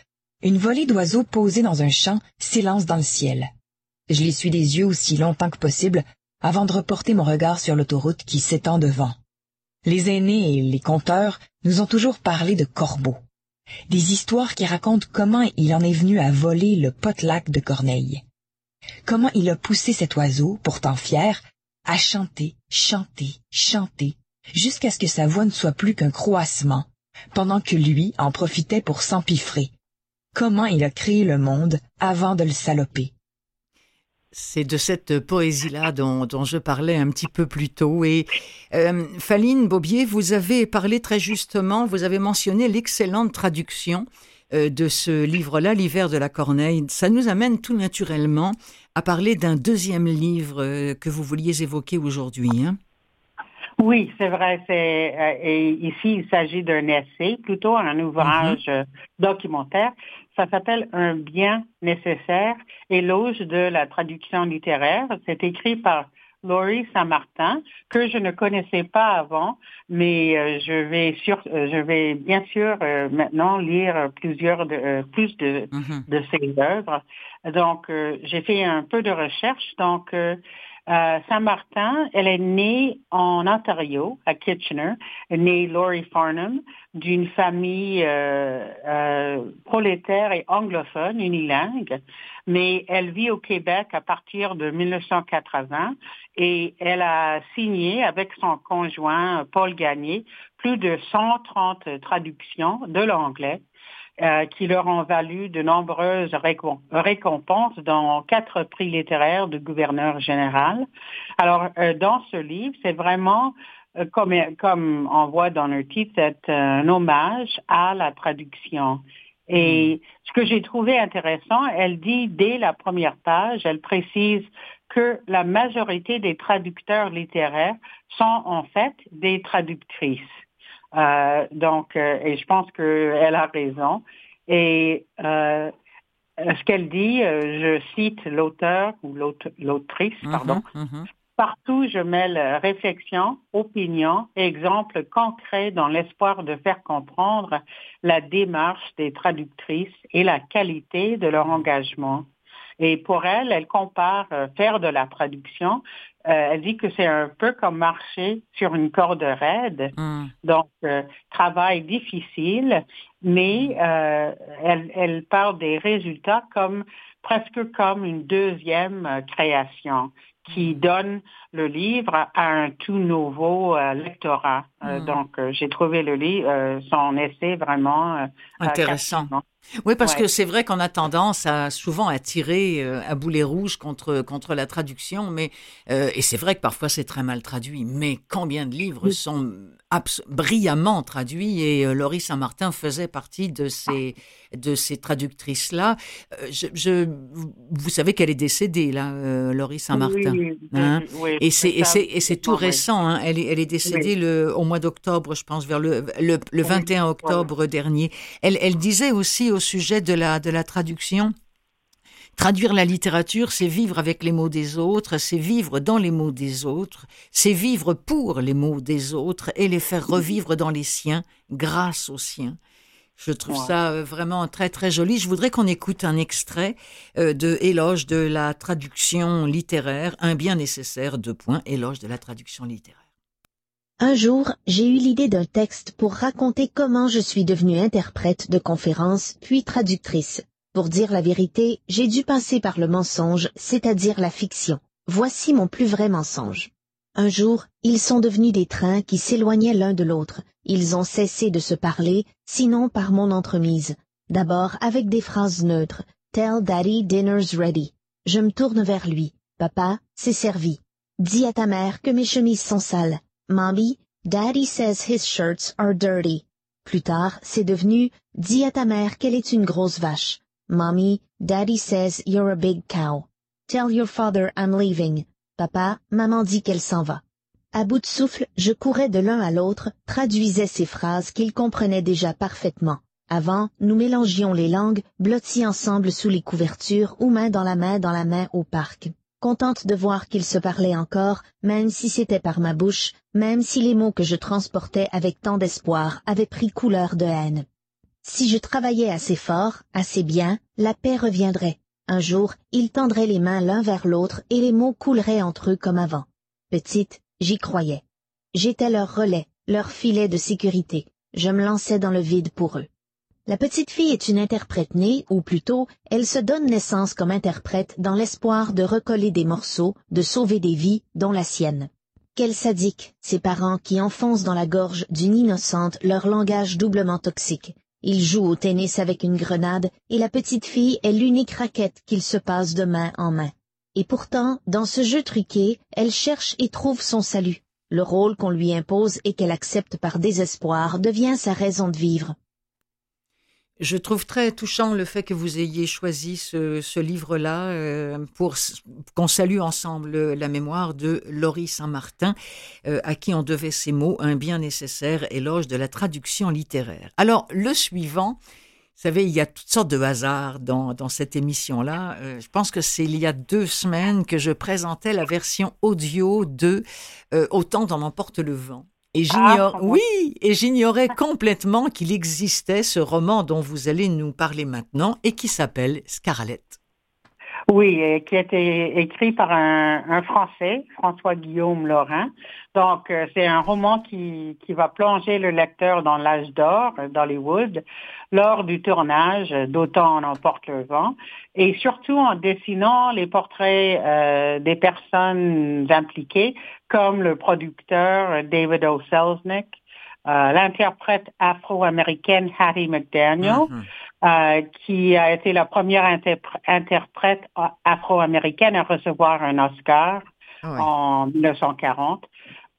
une volée d'oiseaux posés dans un champ s'élance dans le ciel. Je les suis des yeux aussi longtemps que possible avant de reporter mon regard sur l'autoroute qui s'étend devant. Les aînés et les conteurs nous ont toujours parlé de corbeaux. Des histoires qui racontent comment il en est venu à voler le potelac de Corneille. Comment il a poussé cet oiseau, pourtant fier, à chanter, chanter, chanter, jusqu'à ce que sa voix ne soit plus qu'un croassement, pendant que lui en profitait pour s'empiffrer. Comment il a créé le monde avant de le saloper. C'est de cette poésie-là dont, dont, je parlais un petit peu plus tôt. Et euh, Faline Bobier, vous avez parlé très justement, vous avez mentionné l'excellente traduction euh, de ce livre-là, L'hiver de la Corneille. Ça nous amène tout naturellement à parler d'un deuxième livre euh, que vous vouliez évoquer aujourd'hui. Hein? Oui, c'est vrai. C'est euh, et ici il s'agit d'un essai, plutôt un ouvrage Mhm. documentaire. Ça s'appelle Un bien nécessaire, éloge de la traduction littéraire. C'est écrit par Laurie Saint-Martin, que je ne connaissais pas avant, mais euh, je vais sur, euh, je vais bien sûr euh, maintenant lire plusieurs de, euh, plus de, Mhm. de ses œuvres. Donc, euh, j'ai fait un peu de recherche. Donc, euh, Saint-Martin, elle est née en Ontario, à Kitchener, née Laurie Farnham, d'une famille euh, euh, prolétaire et anglophone, unilingue, mais elle vit au Québec à partir de 1980 et elle a signé avec son conjoint Paul Gagné plus de 130 traductions de l'anglais euh, qui leur ont valu de nombreuses récom récompenses dans quatre prix littéraires de gouverneur général. Alors, euh, dans ce livre, c'est vraiment euh, comme, comme on voit dans le titre, c'est un hommage à la traduction. Et ce que j'ai trouvé intéressant, elle dit dès la première page, elle précise que la majorité des traducteurs littéraires sont en fait des traductrices. Euh, donc, euh, et je pense qu'elle a raison. Et euh, ce qu'elle dit, je cite l'auteur ou l'autrice, mm-hmm, pardon. Mm-hmm. Partout, je mêle réflexion, opinion et exemples concrets dans l'espoir de faire comprendre la démarche des traductrices et la qualité de leur engagement. Et pour elle, elle compare faire de la traduction. Euh, elle dit que c'est un peu comme marcher sur une corde raide. Mm. Donc, euh, travail difficile, mais elle, elle parle des résultats comme presque comme une deuxième création qui donne le livre à un tout nouveau euh, lectorat. Euh, hmm. Donc, euh, j'ai trouvé le livre, son essai vraiment intéressant. Oui, parce que c'est vrai qu'on a tendance à souvent à tirer à boulet rouge contre contre la traduction, mais et c'est vrai que parfois c'est très mal traduit. Mais combien de livres sont brillamment traduit et euh, Laurie Saint-Martin faisait partie de ces, de ces traductrices-là. Euh, je, vous savez qu'elle est décédée, là, euh, Laurie Saint-Martin. Oui, hein? et c'est tout récent. Hein? Elle, est, elle est décédée le, au mois d'octobre, je pense, vers le, le, le 21 octobre dernier. Elle, elle disait aussi au sujet de la, de la traduction Traduire la littérature, c'est vivre avec les mots des autres, c'est vivre dans les mots des autres, c'est vivre pour les mots des autres et les faire revivre dans les siens, grâce aux siens. Je trouve ça euh, vraiment très très joli. Je voudrais qu'on écoute un extrait euh, de Éloge de la traduction littéraire, un bien nécessaire, deux points, Éloge de la traduction littéraire. Un jour, j'ai eu l'idée d'un texte pour raconter comment je suis devenue interprète de conférences, puis traductrice. Pour dire la vérité, j'ai dû passer par le mensonge, c'est-à-dire la fiction. Voici mon plus vrai mensonge. Un jour, ils sont devenus des trains qui s'éloignaient l'un de l'autre. Ils ont cessé de se parler, sinon par mon entremise. D'abord avec des phrases neutres. Tell Daddy dinner's ready. Je me tourne vers lui. Papa, c'est servi. Dis à ta mère que mes chemises sont sales. Mommy, Daddy says his shirts are dirty. Plus tard, c'est devenu Dis à ta mère qu'elle est une grosse vache. Mommy, Daddy says you're a big cow. Tell your father I'm leaving. Papa, maman dit qu'elle s'en va. À bout de souffle, je courais de l'un à l'autre, traduisais ces phrases qu'il comprenait déjà parfaitement. Avant, nous mélangions les langues, blottis ensemble sous les couvertures ou main dans la main dans la main au parc. Contente de voir qu'ils se parlaient encore, même si c'était par ma bouche, même si les mots que je transportais avec tant d'espoir avaient pris couleur de haine. Si je travaillais assez fort, assez bien, la paix reviendrait. Un jour, ils tendraient les mains l'un vers l'autre et les mots couleraient entre eux comme avant. Petite, j'y croyais. J'étais leur relais, leur filet de sécurité. Je me lançais dans le vide pour eux. La petite fille est une interprète née, ou plutôt, elle se donne naissance comme interprète dans l'espoir de recoller des morceaux, de sauver des vies, dont la sienne. Quel sadique, ces parents qui enfoncent dans la gorge d'une innocente leur langage doublement toxique, il joue au tennis avec une grenade, et la petite fille est l'unique raquette qu'il se passe de main en main. Et pourtant, dans ce jeu truqué, elle cherche et trouve son salut. Le rôle qu'on lui impose et qu'elle accepte par désespoir devient sa raison de vivre. Je trouve très touchant le fait que vous ayez choisi ce, livre-là euh, pour qu'on salue ensemble la mémoire de Laurie Saint-Martin, euh, à qui on devait ces mots, un bien nécessaire éloge de la traduction littéraire. Alors, le suivant, vous savez, il y a toutes sortes de hasards dans, dans cette émission-là. Euh, je pense que c'est il y a deux semaines que je présentais la version audio de Autant d'en emporte le vent. Et ah, oui, et j'ignorais complètement qu'il existait ce roman dont vous allez nous parler maintenant et qui s'appelle Scarlett. Oui, qui a été écrit par un, Français, François-Guillaume Laurent. Donc, euh, c'est un roman qui, qui va plonger le lecteur dans l'âge d'or d'Hollywood lors du tournage d'Autant en emporte le vent et surtout en dessinant les portraits euh, des personnes impliquées comme le producteur David O. Selznick, euh, l'interprète afro-américaine Hattie McDaniel, mm-hmm. Euh, qui a été la première interprète afro-américaine à recevoir un Oscar ah en 1940.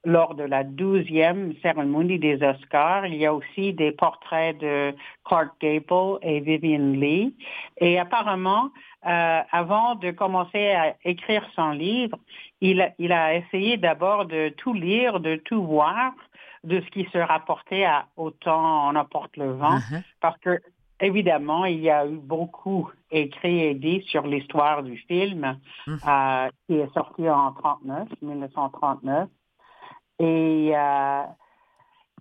Lors de la douzième cérémonie des Oscars. Il y a aussi des portraits de Clark Gable et Vivian Lee. Et apparemment, euh, avant de commencer à écrire son livre, il, a essayé d'abord de tout lire, de tout voir, de ce qui se rapportait à Autant en apporte le vent, uh-huh. parce que évidemment, il y a eu beaucoup écrit et dit sur l'histoire du film uh-huh. euh, qui est sorti en 39, 1939. Et, euh,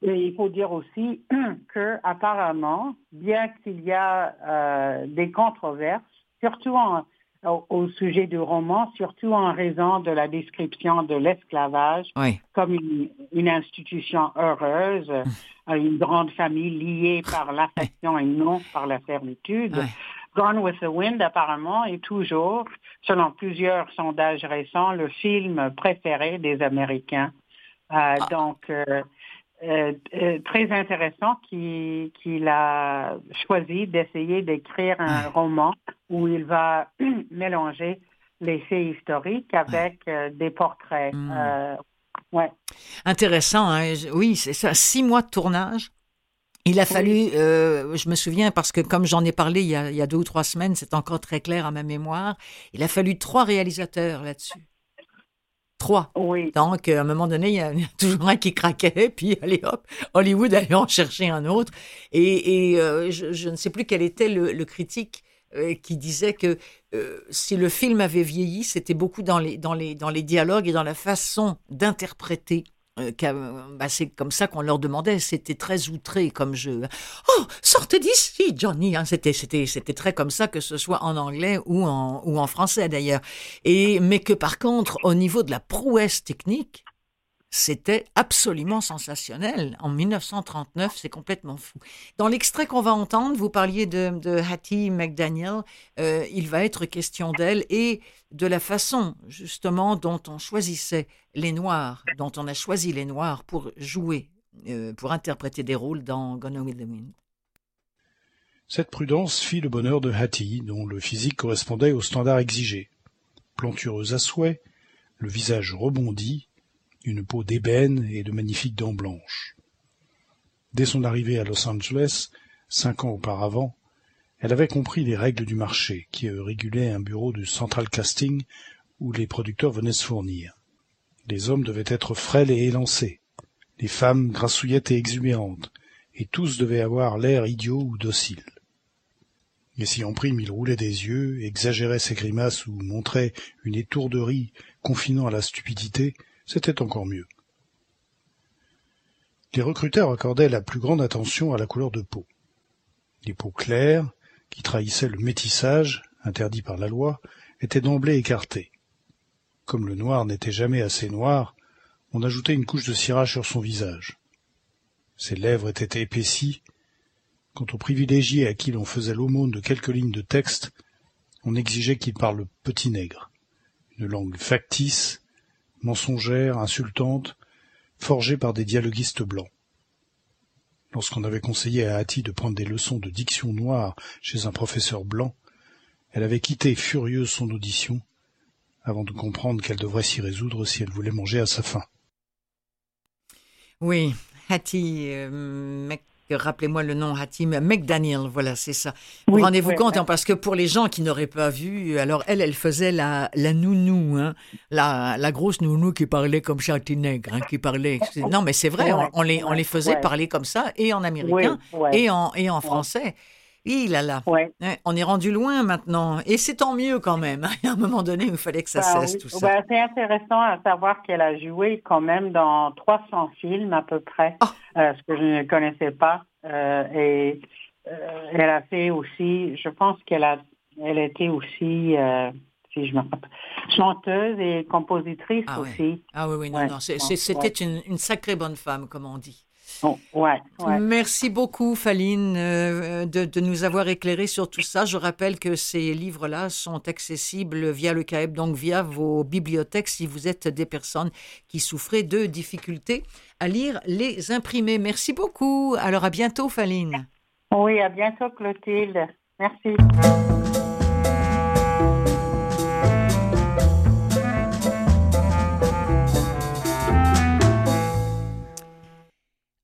et il faut dire aussi que apparemment, bien qu'il y a euh, des controverses, surtout au, sujet du roman, surtout en raison de la description de l'esclavage comme une, institution heureuse, hum. une grande famille liée par l'affection et non par la servitude. Gone with the Wind, apparemment, est toujours, selon plusieurs sondages récents, le film préféré des Américains. Euh, ah. Donc, euh, euh, très intéressant qu'il a choisi d'essayer d'écrire un roman où il va mélanger les faits historiques avec des portraits. Hmm. ouais. Intéressant, hein. oui, c'est ça. Six mois de tournage. Il a fallu, je me souviens, parce que comme j'en ai parlé il y, a, il y a deux ou trois semaines, c'est encore très clair à ma mémoire, il a fallu trois réalisateurs là-dessus. Trois. Oui. Donc, à un moment donné, il y a toujours un qui craquait, puis allez hop, Hollywood allait en chercher un autre. Et, euh, je, ne sais plus quel était le, critique euh, qui disait que euh, si le film avait vieilli, c'était beaucoup dans les, dans, les, dans les dialogues et dans la façon d'interpréter euh, bah, c'est comme ça qu'on leur demandait. C'était très outré comme jeu. Oh, sortez d'ici, Johnny. Hein, c'était, c'était, c'était très comme ça, que ce soit en anglais ou en, ou en français d'ailleurs. Et mais que par contre, au niveau de la prouesse technique, c'était absolument sensationnel. En 1939, c'est complètement fou. Dans l'extrait qu'on va entendre, vous parliez de, Hattie McDaniel. Euh, il va être question d'elle et de la façon, justement, dont on choisissait les Noirs, dont on a choisi les Noirs pour jouer, euh, pour interpréter des rôles dans Gone with the Wind. Cette prudence fit le bonheur de Hattie, dont le physique correspondait aux standards exigés. Plantureuse à souhait, le visage rebondi, une peau d'ébène et de magnifiques dents blanches. Dès son arrivée à Los Angeles, cinq ans auparavant, elle avait compris les règles du marché qui régulaient un bureau du central casting où les producteurs venaient se fournir. Les hommes devaient être frêles et élancés, les femmes grassouillettes et exubérantes, et tous devaient avoir l'air idiot ou docile. Et si en prime il roulait des yeux, exagérait ses grimaces ou montrait une étourderie confinant à la stupidité, c'était encore mieux. Les recruteurs accordaient la plus grande attention à la couleur de peau. Les peaux claires, qui trahissaient le métissage, interdit par la loi, étaient d'emblée écartées. Comme le noir n'était jamais assez noir, on ajoutait une couche de cirage sur son visage. Ses lèvres étaient épaissies. Quant aux privilégiés à qui l'on faisait l'aumône de quelques lignes de texte, on exigeait qu'il parle petit nègre, une langue factice, mensongère, insultante, forgée par des dialoguistes blancs. Lorsqu'on avait conseillé à Hattie de prendre des leçons de diction noire chez un professeur blanc, elle avait quitté furieuse son audition, avant de comprendre qu'elle devrait s'y résoudre si elle voulait manger à sa faim. Oui, Hattie euh, rappelez-moi le nom, Hatim McDaniel, voilà, c'est ça. Rendez-vous compte, hein, parce que pour les gens qui n'auraient pas vu, alors elle, elle faisait la, la nounou, hein, la, la grosse nounou qui parlait comme Nègre, hein, qui parlait. Non, mais c'est vrai, on, les, on les faisait parler comme ça, et en américain, et en, et en français. Il là là. On est rendu loin maintenant. Et c'est tant mieux quand même. À un moment donné, il fallait que ça bah cesse tout ça. Bah, c'est intéressant à savoir qu'elle a joué quand même dans 300 films à peu près, ah! euh, ce que je ne connaissais pas. Euh, et euh, elle a fait aussi, je pense qu'elle a, elle était aussi, si je me rappelle, chanteuse et compositrice ah aussi. Ah oui, oui, non, non. C'était une, une sacrée bonne femme, comme on dit. Ouais, Merci beaucoup, Faline, euh, de, nous avoir éclairé sur tout ça. Je rappelle que ces livres-là sont accessibles via le CAEB, donc via vos bibliothèques, si vous êtes des personnes qui souffraient de difficultés à lire les imprimés. Merci beaucoup. Alors, à bientôt, Faline. Oui, à bientôt, Clotilde. Merci.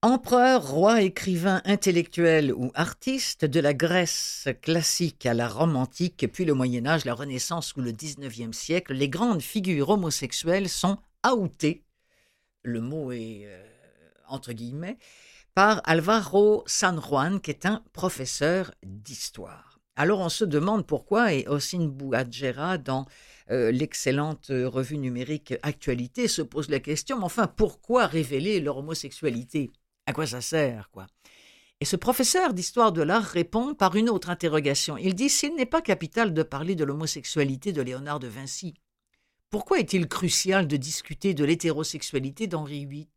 Empereur, roi, écrivain, intellectuel ou artiste, de la Grèce classique à la Rome antique, puis le Moyen Âge, la Renaissance ou le XIXe siècle, les grandes figures homosexuelles sont outées, le mot est euh, entre guillemets, par Alvaro San Juan, qui est un professeur d'histoire. Alors on se demande pourquoi, et Ossine Bouadjera, dans euh, l'excellente revue numérique Actualité, se pose la question, mais enfin, pourquoi révéler leur homosexualité? À quoi ça sert, quoi? Et ce professeur d'histoire de l'art répond par une autre interrogation. Il dit S'il n'est pas capital de parler de l'homosexualité de Léonard de Vinci, pourquoi est-il crucial de discuter de l'hétérosexualité d'Henri VIII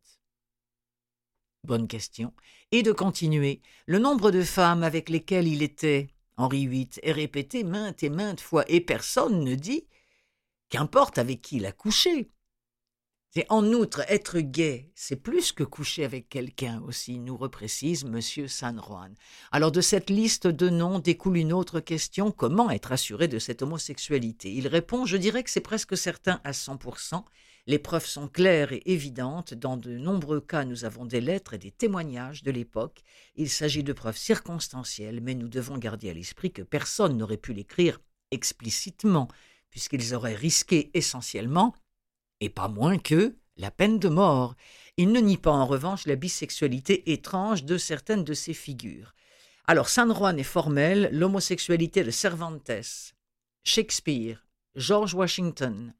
Bonne question. Et de continuer. Le nombre de femmes avec lesquelles il était, Henri VIII, est répété maintes et maintes fois, et personne ne dit qu'importe avec qui il a couché. Et en outre, être gay, c'est plus que coucher avec quelqu'un aussi, nous reprécise M. San Juan. Alors de cette liste de noms découle une autre question, comment être assuré de cette homosexualité? Il répond, je dirais que c'est presque certain à 100%. Les preuves sont claires et évidentes. Dans de nombreux cas, nous avons des lettres et des témoignages de l'époque. Il s'agit de preuves circonstancielles, mais nous devons garder à l'esprit que personne n'aurait pu l'écrire explicitement, puisqu'ils auraient risqué essentiellement et pas moins que la peine de mort. Il ne nie pas en revanche la bisexualité étrange de certaines de ces figures. Alors San Juan est formel, l'homosexualité de Cervantes, Shakespeare, George Washington,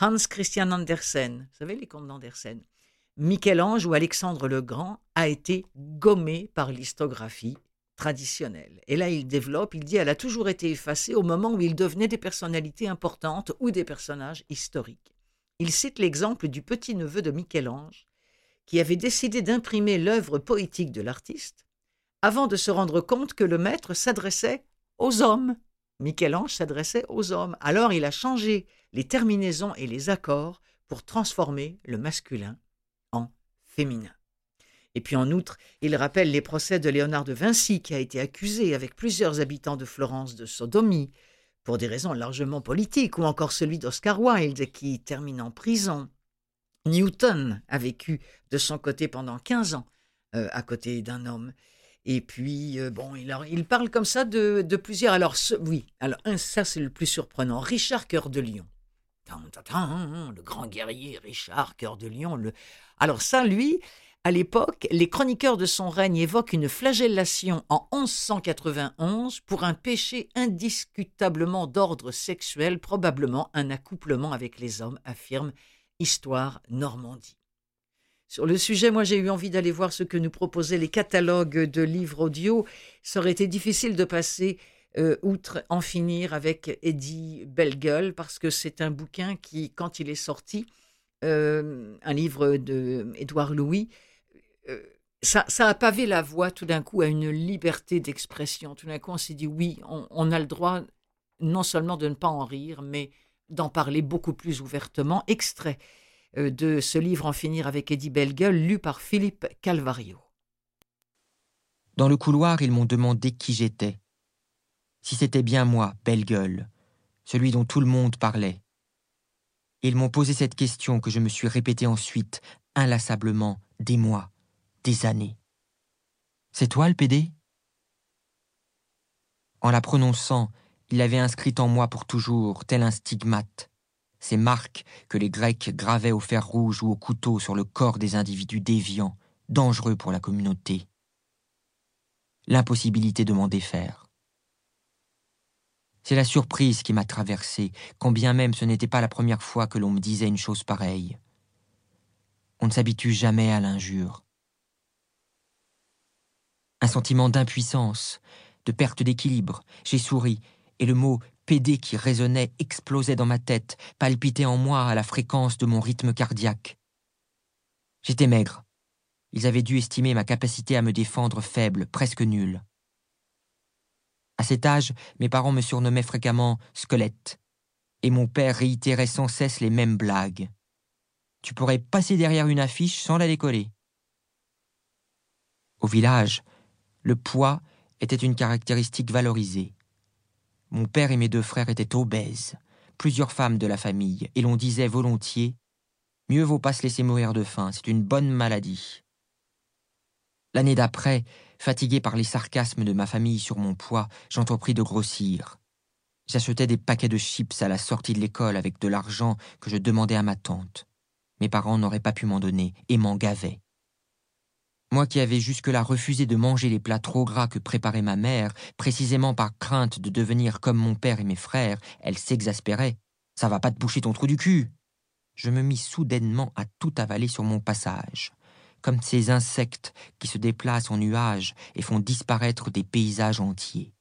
Hans Christian Andersen, vous savez les contes d'Andersen, Michel-Ange ou Alexandre le Grand a été gommé par l'histographie traditionnelle. Et là, il développe, il dit, elle a toujours été effacée au moment où il devenait des personnalités importantes ou des personnages historiques. Il cite l'exemple du petit-neveu de Michel-Ange, qui avait décidé d'imprimer l'œuvre poétique de l'artiste, avant de se rendre compte que le maître s'adressait aux hommes. Michel-Ange s'adressait aux hommes. Alors il a changé les terminaisons et les accords pour transformer le masculin en féminin. Et puis en outre, il rappelle les procès de Léonard de Vinci, qui a été accusé avec plusieurs habitants de Florence de sodomie, pour des raisons largement politiques, ou encore celui d'Oscar Wilde qui termine en prison. Newton a vécu de son côté pendant 15 ans euh, à côté d'un homme. Et puis, euh, bon, il, parle comme ça de, plusieurs. Alors, oui, alors, ça c'est le plus surprenant. Richard Cœur de Lion. Le grand guerrier Richard Cœur de Lion. Le... Alors, ça, lui, à l'époque, les chroniqueurs de son règne évoquent une flagellation en 1191 pour un péché indiscutablement d'ordre sexuel, probablement un accouplement avec les hommes, affirme Histoire Normandie. Sur le sujet, moi j'ai eu envie d'aller voir ce que nous proposaient les catalogues de livres audio. Ça aurait été difficile de passer euh, outre en finir avec Eddie Bellegueule parce que c'est un bouquin qui, quand il est sorti, euh, un livre de Édouard Louis, euh, ça, a pavé la voie tout d'un coup à une liberté d'expression. Tout d'un coup, on s'est dit oui, on, a le droit non seulement de ne pas en rire, mais d'en parler beaucoup plus ouvertement. Extrait euh, de ce livre En finir avec Eddie Bellegueule, lu par Philippe Calvario. Dans le couloir, ils m'ont demandé qui j'étais. Si c'était bien moi, Bellegueule, celui dont tout le monde parlait. Ils m'ont posé cette question que je me suis répétée ensuite, inlassablement, des mois des années. C'est toi le PD En la prononçant, il l'avait inscrite en moi pour toujours, tel un stigmate. Ces marques que les Grecs gravaient au fer rouge ou au couteau sur le corps des individus déviants, dangereux pour la communauté. L'impossibilité de m'en défaire. C'est la surprise qui m'a traversé, quand bien même ce n'était pas la première fois que l'on me disait une chose pareille. On ne s'habitue jamais à l'injure un sentiment d'impuissance, de perte d'équilibre. J'ai souri, et le mot PD qui résonnait explosait dans ma tête, palpitait en moi à la fréquence de mon rythme cardiaque. J'étais maigre. Ils avaient dû estimer ma capacité à me défendre faible, presque nulle. À cet âge, mes parents me surnommaient fréquemment squelette, et mon père réitérait sans cesse les mêmes blagues. Tu pourrais passer derrière une affiche sans la décoller. Au village, le poids était une caractéristique valorisée. Mon père et mes deux frères étaient obèses, plusieurs femmes de la famille, et l'on disait volontiers Mieux vaut pas se laisser mourir de faim, c'est une bonne maladie. L'année d'après, fatigué par les sarcasmes de ma famille sur mon poids, j'entrepris de grossir. J'achetais des paquets de chips à la sortie de l'école avec de l'argent que je demandais à ma tante. Mes parents n'auraient pas pu m'en donner et m'en gavaient. Moi qui avais jusque-là refusé de manger les plats trop gras que préparait ma mère, précisément par crainte de devenir comme mon père et mes frères, elle s'exaspérait. Ça va pas te boucher ton trou du cul. Je me mis soudainement à tout avaler sur mon passage, comme ces insectes qui se déplacent en nuages et font disparaître des paysages entiers.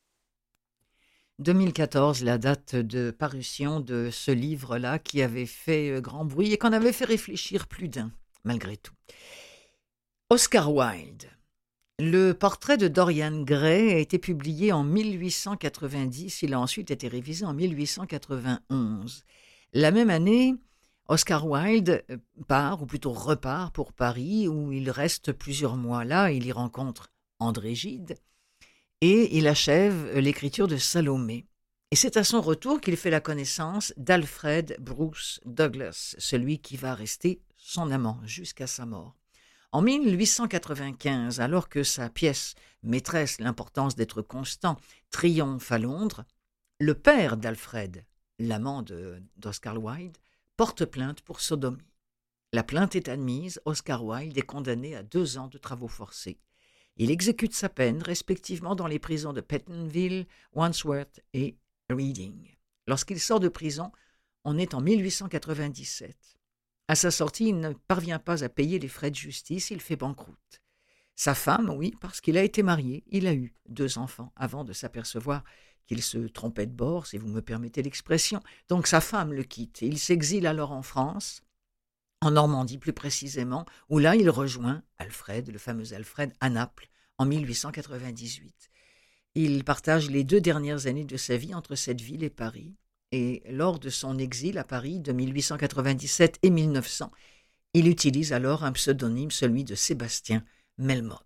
2014, la date de parution de ce livre-là qui avait fait euh, grand bruit et qu'on avait fait réfléchir plus d'un, malgré tout. Oscar Wilde. Le portrait de Dorian Gray a été publié en 1890, il a ensuite été révisé en 1891. La même année, Oscar Wilde euh, part, ou plutôt repart pour Paris, où il reste plusieurs mois là, il y rencontre André Gide, et il achève l'écriture de Salomé. Et c'est à son retour qu'il fait la connaissance d'Alfred Bruce Douglas, celui qui va rester son amant jusqu'à sa mort. En 1895, alors que sa pièce Maîtresse, l'importance d'être constant, triomphe à Londres, le père d'Alfred, l'amant d'Oscar Wilde, porte plainte pour sodomie. La plainte est admise, Oscar Wilde est condamné à deux ans de travaux forcés. Il exécute sa peine respectivement dans les prisons de Pentonville, Wandsworth et Reading. Lorsqu'il sort de prison, on est en 1897. À sa sortie, il ne parvient pas à payer les frais de justice, il fait banqueroute. Sa femme, oui, parce qu'il a été marié, il a eu deux enfants avant de s'apercevoir qu'il se trompait de bord, si vous me permettez l'expression. Donc sa femme le quitte. Il s'exile alors en France, en Normandie plus précisément, où là il rejoint Alfred, le fameux Alfred, à Naples, en 1898. Il partage les deux dernières années de sa vie entre cette ville et Paris et lors de son exil à Paris de 1897 et 1900, il utilise alors un pseudonyme, celui de Sébastien Melmoth.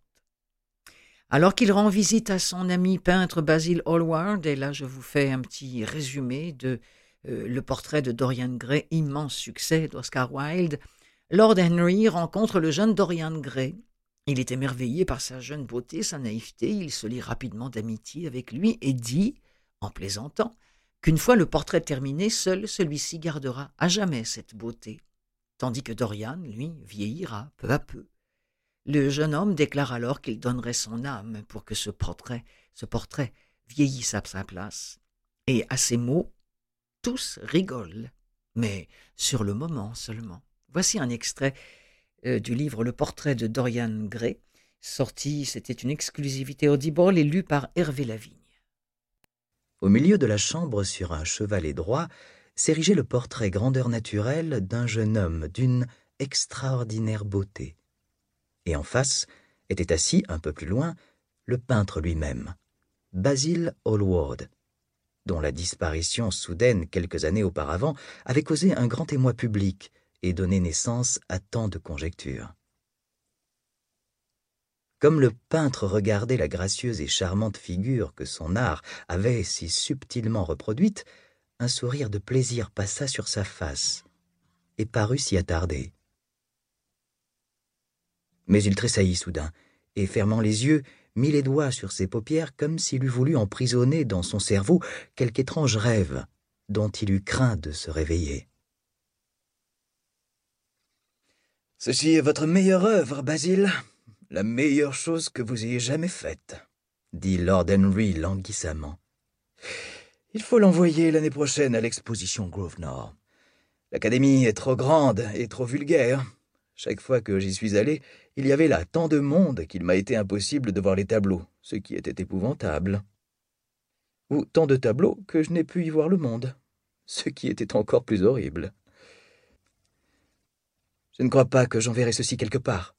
Alors qu'il rend visite à son ami peintre Basil Hallward, et là je vous fais un petit résumé de euh, le portrait de Dorian Gray, immense succès d'Oscar Wilde, Lord Henry rencontre le jeune Dorian Gray. Il est émerveillé par sa jeune beauté, sa naïveté, il se lie rapidement d'amitié avec lui et dit, en plaisantant, qu'une fois le portrait terminé, seul celui-ci gardera à jamais cette beauté, tandis que Dorian, lui, vieillira peu à peu. Le jeune homme déclare alors qu'il donnerait son âme pour que ce portrait, ce portrait vieillisse à sa place. Et à ces mots, tous rigolent, mais sur le moment seulement. Voici un extrait euh, du livre Le portrait de Dorian Gray, sorti, c'était une exclusivité audible et lu par Hervé Lavigne. Au milieu de la chambre, sur un chevalet droit, s'érigeait le portrait grandeur naturelle d'un jeune homme d'une extraordinaire beauté. Et en face était assis, un peu plus loin, le peintre lui-même, Basil Hallward, dont la disparition soudaine quelques années auparavant avait causé un grand émoi public et donné naissance à tant de conjectures. Comme le peintre regardait la gracieuse et charmante figure que son art avait si subtilement reproduite, un sourire de plaisir passa sur sa face et parut s'y attarder. Mais il tressaillit soudain, et fermant les yeux, mit les doigts sur ses paupières comme s'il eût voulu emprisonner dans son cerveau quelque étrange rêve dont il eut craint de se réveiller. Ceci est votre meilleure œuvre, Basile, la meilleure chose que vous ayez jamais faite, dit Lord Henry languissamment. Il faut l'envoyer l'année prochaine à l'exposition Grosvenor. L'académie est trop grande et trop vulgaire. Chaque fois que j'y suis allé, il y avait là tant de monde qu'il m'a été impossible de voir les tableaux, ce qui était épouvantable. Ou tant de tableaux que je n'ai pu y voir le monde, ce qui était encore plus horrible. Je ne crois pas que j'enverrai ceci quelque part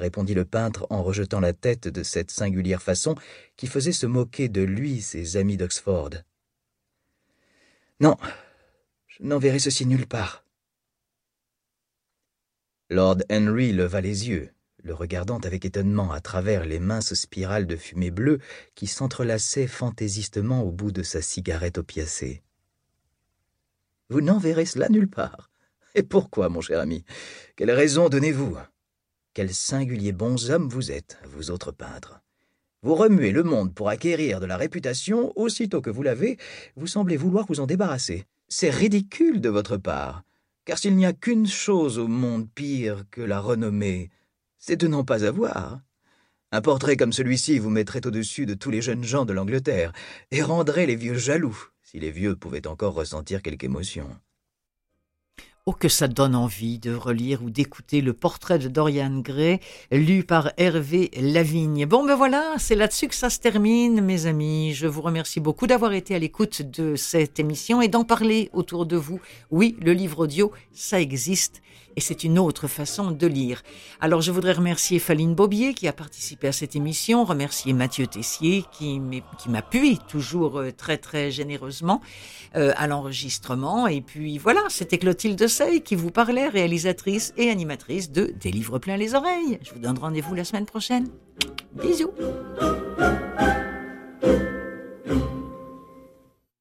répondit le peintre en rejetant la tête de cette singulière façon qui faisait se moquer de lui ses amis d'Oxford. Non, je n'enverrai ceci nulle part. Lord Henry leva les yeux, le regardant avec étonnement à travers les minces spirales de fumée bleue qui s'entrelaçaient fantaisistement au bout de sa cigarette opiacée. Vous n'enverrez cela nulle part. Et pourquoi, mon cher ami? Quelle raison donnez-vous? Quel singulier bonshommes vous êtes, vous autres peintres. Vous remuez le monde pour acquérir de la réputation, aussitôt que vous l'avez, vous semblez vouloir vous en débarrasser. C'est ridicule de votre part, car s'il n'y a qu'une chose au monde pire que la renommée, c'est de n'en pas avoir. Un portrait comme celui-ci vous mettrait au-dessus de tous les jeunes gens de l'Angleterre, et rendrait les vieux jaloux, si les vieux pouvaient encore ressentir quelque émotion. Oh, que ça donne envie de relire ou d'écouter le portrait de Dorian Gray, lu par Hervé Lavigne. Bon, ben voilà, c'est là-dessus que ça se termine, mes amis. Je vous remercie beaucoup d'avoir été à l'écoute de cette émission et d'en parler autour de vous. Oui, le livre audio, ça existe et c'est une autre façon de lire. Alors je voudrais remercier Faline Bobier qui a participé à cette émission, remercier Mathieu Tessier qui m'appuie toujours euh, très très généreusement euh, à l'enregistrement. Et puis voilà, c'était Clotilde Sey qui vous parlait, réalisatrice et animatrice de Des livres plein les oreilles. Je vous donne rendez-vous la semaine prochaine. Bisous.